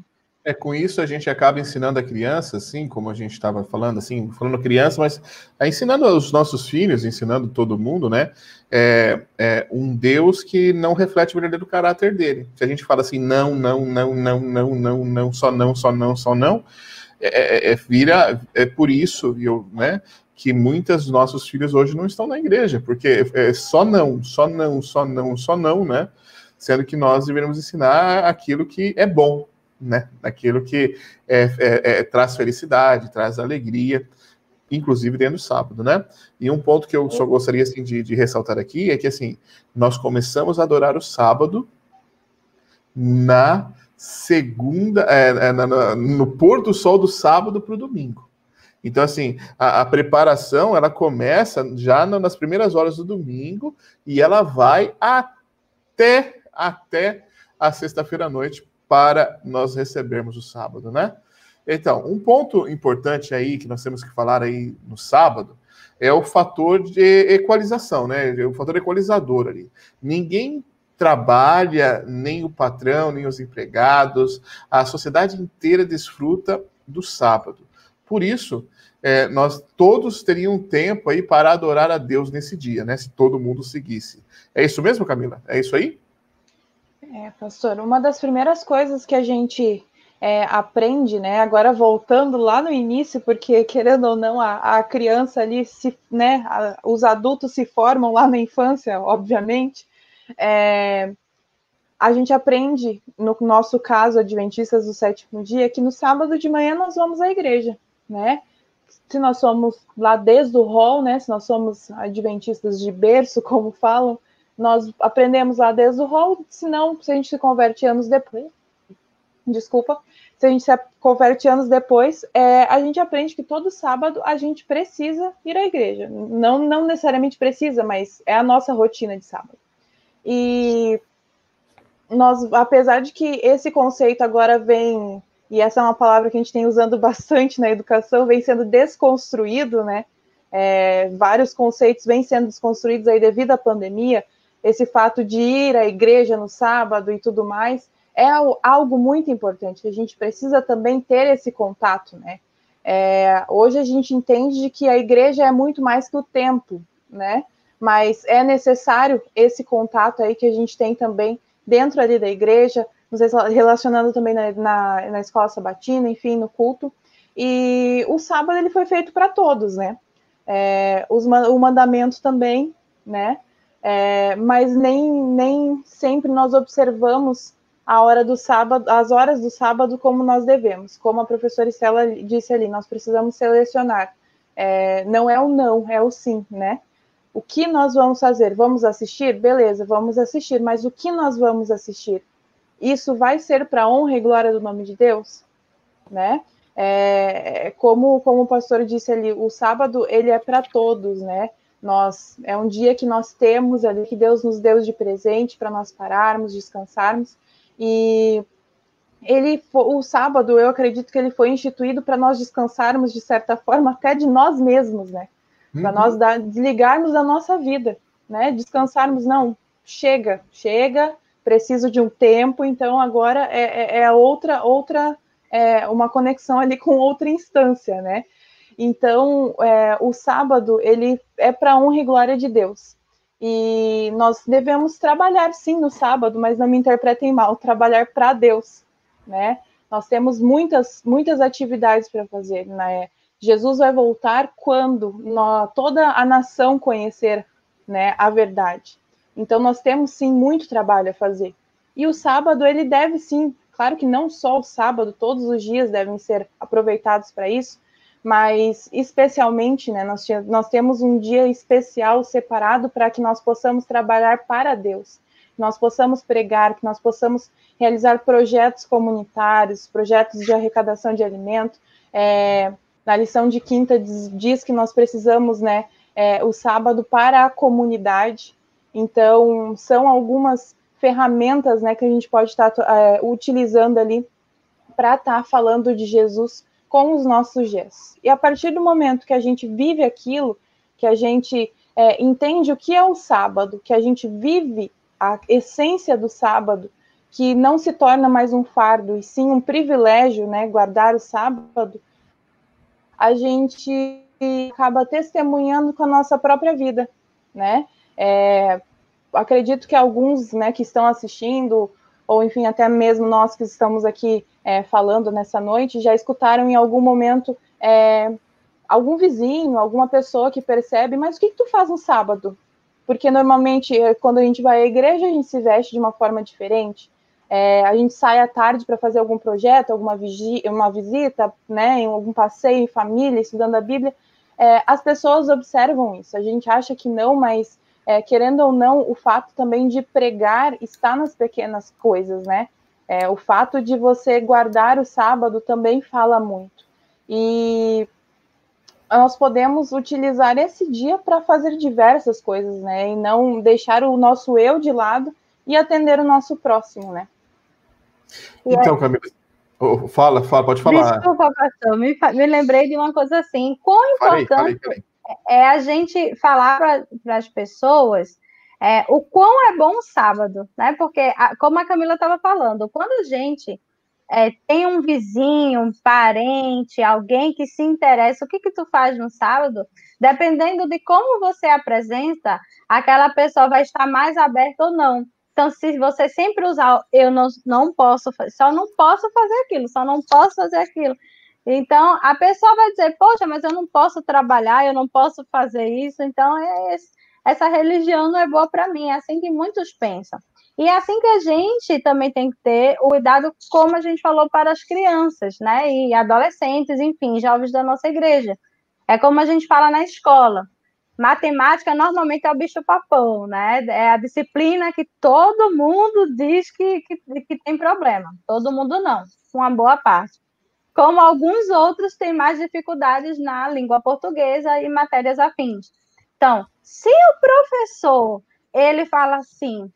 É, com isso a gente acaba ensinando a criança, assim, como a gente estava falando, assim, falando criança, mas é, ensinando os nossos filhos, ensinando todo mundo, né? É, é, um Deus que não reflete o verdadeiro caráter dele. Se a gente fala assim, não, não, não, não, não, não, não, só não, só não, só não, é, é, é vira, é por isso, eu, né? Que muitos dos nossos filhos hoje não estão na igreja, porque é só não, só não, só não, só não, né? Sendo que nós deveríamos ensinar aquilo que é bom, né? Que é, é, é, traz felicidade, traz alegria, inclusive dentro do sábado, né? E um ponto que eu só gostaria assim, de, de ressaltar aqui é que assim nós começamos a adorar o sábado na segunda, é, é na, na, no pôr do sol do sábado para o domingo. Então, assim, a, a, preparação ela começa já nas primeiras horas do domingo e ela vai até até a sexta-feira à noite para nós recebermos o sábado, né? Então, um ponto importante aí que nós temos que falar aí no sábado é o fator de equalização, né? O fator equalizador ali. Ninguém trabalha, nem o patrão, nem os empregados, a sociedade inteira desfruta do sábado. Por isso, é, nós todos teriam tempo aí para adorar a Deus nesse dia, né? Se todo mundo seguisse. É isso mesmo, Camila? É isso aí? É, pastor, uma das primeiras coisas que a gente é, aprende, né? Agora voltando lá no início, porque querendo ou não, a, a criança ali, se, né? A, os adultos se formam lá na infância, obviamente. É, a gente aprende, no nosso caso, Adventistas do sétimo dia, que no sábado de manhã nós vamos à igreja, né? Se nós somos lá desde o rol, né? Se nós somos adventistas de berço, como falam, nós aprendemos lá desde o rol, senão, se a gente se converte anos depois, desculpa, se a gente se converte anos depois, é, a gente aprende que todo sábado a gente precisa ir à igreja. Não, não necessariamente precisa, mas é a nossa rotina de sábado. E nós, apesar de que esse conceito agora vem, e essa é uma palavra que a gente tem usando bastante na educação, vem sendo desconstruído, né? É, vários conceitos vêm sendo desconstruídos aí devido à pandemia esse fato de ir à igreja no sábado e tudo mais, é algo muito importante. A gente precisa também ter esse contato, né? É, hoje a gente entende que a igreja é muito mais que o templo, né? Mas é necessário esse contato aí que a gente tem também dentro ali da igreja, nos relacionando também na, na, na escola sabatina, enfim, no culto. E o sábado ele foi feito para todos, né? É, os, o mandamento também, né? É, mas nem, nem sempre nós observamos a hora do sábado, as horas do sábado como nós devemos. Como a professora Estela disse ali, nós precisamos selecionar. É, não é o não, é o sim, né? O que nós vamos fazer? Vamos assistir? Beleza, vamos assistir, mas o que nós vamos assistir? Isso vai ser para honra e glória do nome de Deus? Né? É, como, como o pastor disse ali, o sábado ele é para todos, né? Nós é um dia que nós temos ali que Deus nos deu de presente para nós pararmos, descansarmos. E ele o sábado, eu acredito que ele foi instituído para nós descansarmos de certa forma até de nós mesmos, né? Para uhum. nós dar, desligarmos da nossa vida, né? Descansarmos, não, chega, chega, preciso de um tempo, então agora é, é, é outra outra é uma conexão ali com outra instância, né? Então, é, o sábado, ele é para honra e glória de Deus. E nós devemos trabalhar sim no sábado, mas não me interpretem mal, trabalhar para Deus, né? Nós temos muitas, muitas atividades para fazer, né? Jesus vai voltar quando nós, toda a nação conhecer né, a verdade. Então, nós temos sim muito trabalho a fazer. E o sábado, ele deve sim, claro que não só o sábado, todos os dias devem ser aproveitados para isso, mas especialmente, né, nós, nós temos um dia especial separado para que nós possamos trabalhar para Deus, que nós possamos pregar, que nós possamos realizar projetos comunitários, projetos de arrecadação de alimento. É, na lição de quinta diz, diz que nós precisamos, né, é, o sábado para a comunidade. Então, são algumas ferramentas, né, que a gente pode estar é, utilizando ali para estar falando de Jesus com os nossos gestos. E a partir do momento que a gente vive aquilo, que a gente é, entende o que é o sábado, que a gente vive a essência do sábado, que não se torna mais um fardo, e sim um privilégio, né, guardar o sábado, a gente acaba testemunhando com a nossa própria vida, né? É, acredito que alguns, né, que estão assistindo, ou enfim, até mesmo nós que estamos aqui é, falando nessa noite, já escutaram em algum momento é, algum vizinho, alguma pessoa que percebe, mas o que, que tu faz no sábado? Porque normalmente, é, quando a gente vai à igreja, a gente se veste de uma forma diferente. É, a gente sai à tarde para fazer algum projeto, alguma uma visita, né, em algum passeio em família, estudando a Bíblia. É, as pessoas observam isso. A gente acha que não, mas é, querendo ou não, o fato também de pregar está nas pequenas coisas, né? É, o fato de você guardar o sábado também fala muito. E nós podemos utilizar esse dia para fazer diversas coisas, né? E não deixar o nosso eu de lado e atender o nosso próximo, né? E então, Camila, oh, fala, fala, pode falar. Desculpa, pastor, me, me lembrei de uma coisa assim. Quão importante falei, falei, falei. É a gente falar para as pessoas é, o quão é bom o sábado, né? Porque, a, como a Camila estava falando, quando a gente é, tem um vizinho, um parente, alguém que se interessa, o que que tu faz no sábado? Dependendo de como você apresenta, aquela pessoa vai estar mais aberta ou não. Então, se você sempre usar, eu não, não posso, só não posso fazer aquilo, só não posso fazer aquilo. Então, a pessoa vai dizer, poxa, mas eu não posso trabalhar, eu não posso fazer isso. Então, é esse, essa religião não é boa para mim, é assim que muitos pensam. E é assim que a gente também tem que ter o cuidado, como a gente falou, para as crianças, né? E adolescentes, enfim, jovens da nossa igreja. É como a gente fala na escola. Matemática normalmente é o bicho-papão, né? É a disciplina que todo mundo diz que, que, que tem problema. Todo mundo não, uma boa parte. Como alguns outros têm mais dificuldades na língua portuguesa e matérias afins. Então, se o professor ele fala assim,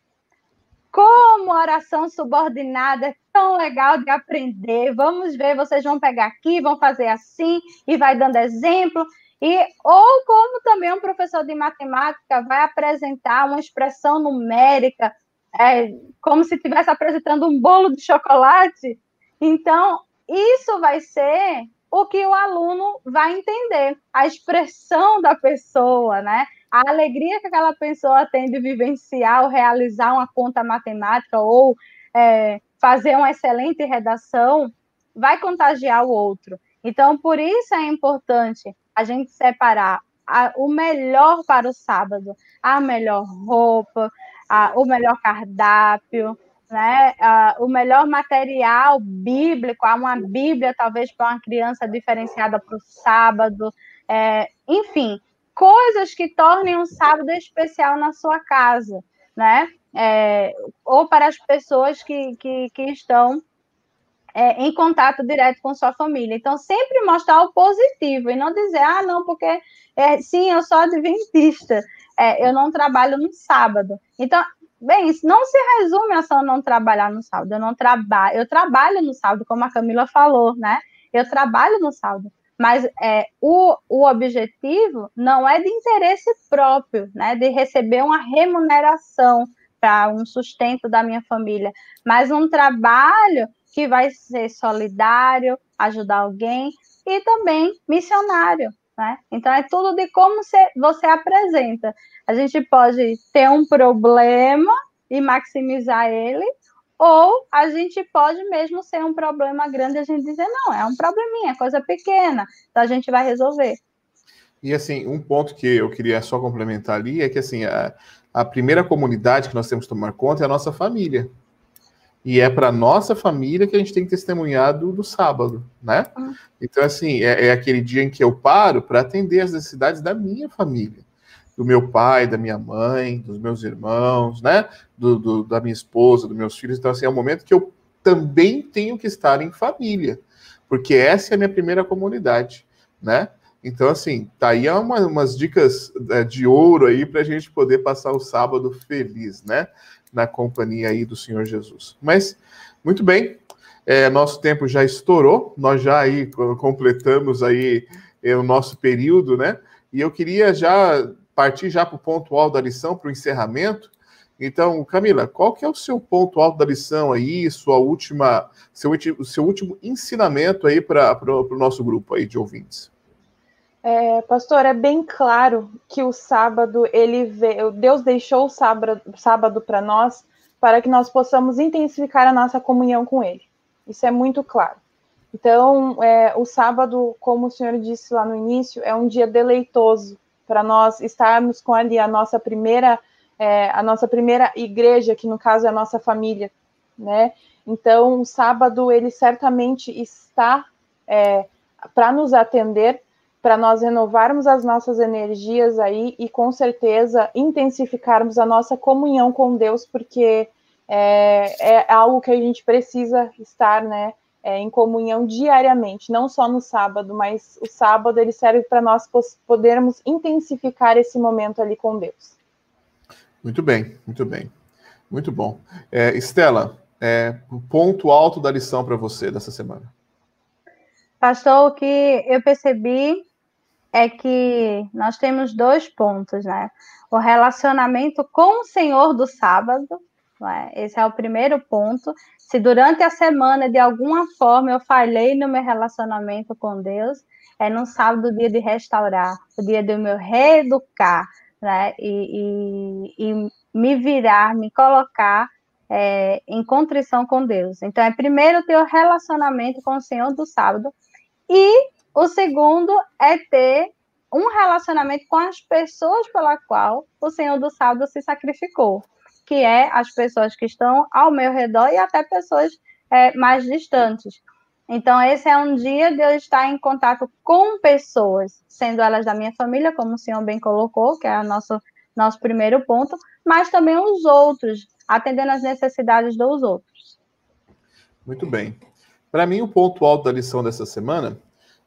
como oração subordinada é tão legal de aprender, vamos ver, vocês vão pegar aqui, vão fazer assim, e vai dando exemplo, e ou como também um professor de matemática vai apresentar uma expressão numérica, é, como se estivesse apresentando um bolo de chocolate, então isso vai ser o que o aluno vai entender, a expressão da pessoa, né? A alegria que aquela pessoa tem de vivenciar ou realizar uma conta matemática ou é, fazer uma excelente redação vai contagiar o outro. Então, por isso é importante a gente separar a, o melhor para o sábado, a melhor roupa, a, o melhor cardápio, né, uh, o melhor material bíblico, há uma Bíblia, talvez, para uma criança diferenciada para o sábado, é, enfim, coisas que tornem um sábado especial na sua casa, né? É, ou para as pessoas que, que, que estão é, em contato direto com sua família. Então, sempre mostrar o positivo e não dizer, ah, não, porque é, sim, eu sou adventista, é, eu não trabalho no sábado. Então, Bem, isso não se resume a só não trabalhar no sábado. Eu não trabalho, eu trabalho no sábado, como a Camila falou, né? Eu trabalho no sábado. Mas é, o, o objetivo não é de interesse próprio, né? De receber uma remuneração para um sustento da minha família, mas um trabalho que vai ser solidário, ajudar alguém e também missionário, né? Então é tudo de como você, você apresenta. A gente pode ter um problema e maximizar ele, ou a gente pode mesmo ser um problema grande e a gente dizer, não, é um probleminha, é coisa pequena, então a gente vai resolver. E assim, um ponto que eu queria só complementar ali é que assim, a, a primeira comunidade que nós temos que tomar conta é a nossa família. E é para nossa família que a gente tem que testemunhar do, do sábado, né? Uhum. Então, assim, é, é, aquele dia em que eu paro para atender as necessidades da minha família, do meu pai, da minha mãe, dos meus irmãos, né? Do, do, da minha esposa, dos meus filhos. Então, assim, é um momento que eu também tenho que estar em família, porque essa é a minha primeira comunidade, né? Então, assim, tá aí uma, umas dicas é, de ouro aí para a gente poder passar o sábado feliz, né? Na companhia aí do Senhor Jesus. Mas, muito bem, é, nosso tempo já estourou, nós já aí completamos aí é, o nosso período, né? E eu queria já partir já para o ponto alto da lição, para o encerramento. Então, Camila, qual que é o seu ponto alto da lição aí, sua última, seu, seu último ensinamento aí para o nosso grupo aí de ouvintes? É, pastor, é bem claro que o sábado, ele veio, Deus deixou o sábado, sábado para nós para que nós possamos intensificar a nossa comunhão com Ele. Isso é muito claro. Então, é, o sábado, como o senhor disse lá no início, é um dia deleitoso para nós estarmos com ali a nossa primeira, é, a nossa primeira igreja, que no caso é a nossa família, né? Então, o sábado ele certamente está é, para nos atender para nós renovarmos as nossas energias aí e com certeza intensificarmos a nossa comunhão com Deus, porque é, é algo que a gente precisa estar, né, é, em comunhão diariamente, não só no sábado, mas o sábado ele serve para nós podermos intensificar esse momento ali com Deus. Muito bem, muito bem, muito bom. É, Estela, é, o ponto alto da lição para você dessa semana. Pastor, o que eu percebi é que nós temos dois pontos, né? O relacionamento com o Senhor do sábado, né? esse é o primeiro ponto. Se durante a semana, de alguma forma, eu falhei no meu relacionamento com Deus, é no sábado o dia de restaurar, o dia do meu reeducar, né? E, e, e me virar, me colocar é, em contrição com Deus. Então, é primeiro ter o relacionamento com o Senhor do sábado e o segundo é ter um relacionamento com as pessoas pela qual o Senhor do Sábado se sacrificou, que é as pessoas que estão ao meu redor e até pessoas é, mais distantes. Então, esse é um dia de eu estar em contato com pessoas, sendo elas da minha família, como o senhor bem colocou, que é o nosso, nosso primeiro ponto, mas também os outros, atendendo às necessidades dos outros. Muito bem. Para mim, o ponto alto da lição dessa semana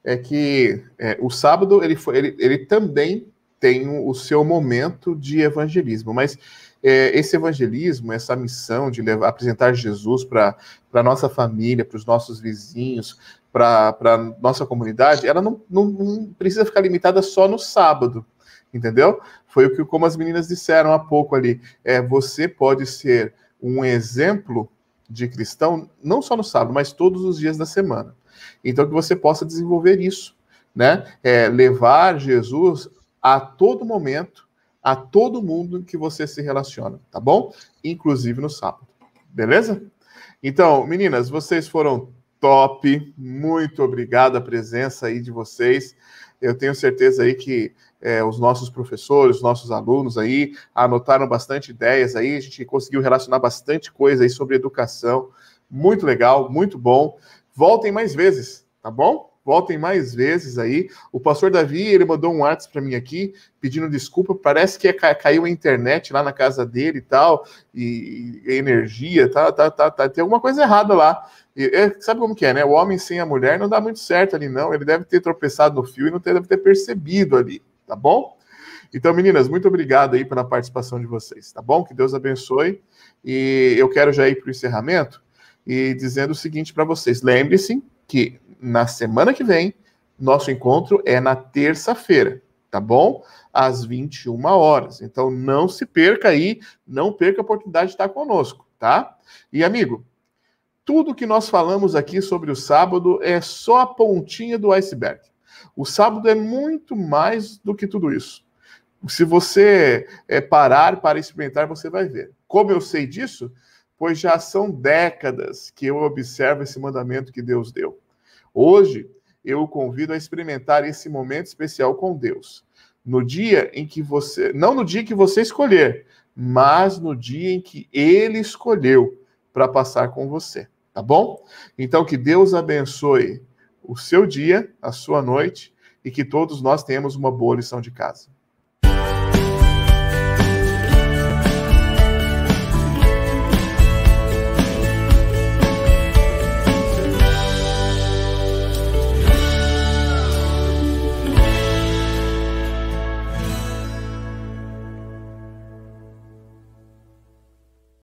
é que é, o sábado ele, foi, ele, ele também tem o seu momento de evangelismo, mas é, esse evangelismo, essa missão de levar, apresentar Jesus para a nossa família, para os nossos vizinhos, para a nossa comunidade, ela não, não, não, precisa ficar limitada só no sábado, entendeu? Foi o que, como as meninas disseram há pouco ali, é, você pode ser um exemplo de cristão, não só no sábado, mas todos os dias da semana. Então, que você possa desenvolver isso, né? É, levar Jesus a todo momento, a todo mundo que você se relaciona, tá bom? Inclusive no sábado. Beleza? Então, meninas, vocês foram top. Muito obrigado a presença aí de vocês. Eu tenho certeza aí que é, os nossos professores, os nossos alunos aí anotaram bastante ideias aí. A gente conseguiu relacionar bastante coisa aí sobre educação. Muito legal, muito bom. Voltem mais vezes, tá bom? Voltem mais vezes aí. O pastor Davi, ele mandou um WhatsApp para mim aqui, pedindo desculpa. Parece que caiu a internet lá na casa dele e tal, e, e energia, tá, tá, tá, tá, tem alguma coisa errada lá. E, é, sabe como que é, né? O homem sem a mulher não dá muito certo ali, não. Ele deve ter tropeçado no fio e não ter, deve ter percebido ali, tá bom? Então, meninas, muito obrigado aí pela participação de vocês, tá bom? Que Deus abençoe. E eu quero já ir para o encerramento e dizendo o seguinte para vocês: lembre-se que na semana que vem, nosso encontro é na terça-feira, tá bom? Às 21 horas. Então não se perca aí, não perca a oportunidade de estar conosco, tá? E amigo, tudo que nós falamos aqui sobre o sábado é só a pontinha do iceberg. O sábado é muito mais do que tudo isso. Se você é, parar para experimentar, você vai ver. Como eu sei disso? Pois já são décadas que eu observo esse mandamento que Deus deu. Hoje, eu o convido a experimentar esse momento especial com Deus. No dia em que você, não no dia que você escolher, mas no dia em que ele escolheu para passar com você, tá bom? Então, que Deus abençoe o seu dia, a sua noite e que todos nós tenhamos uma boa lição de casa.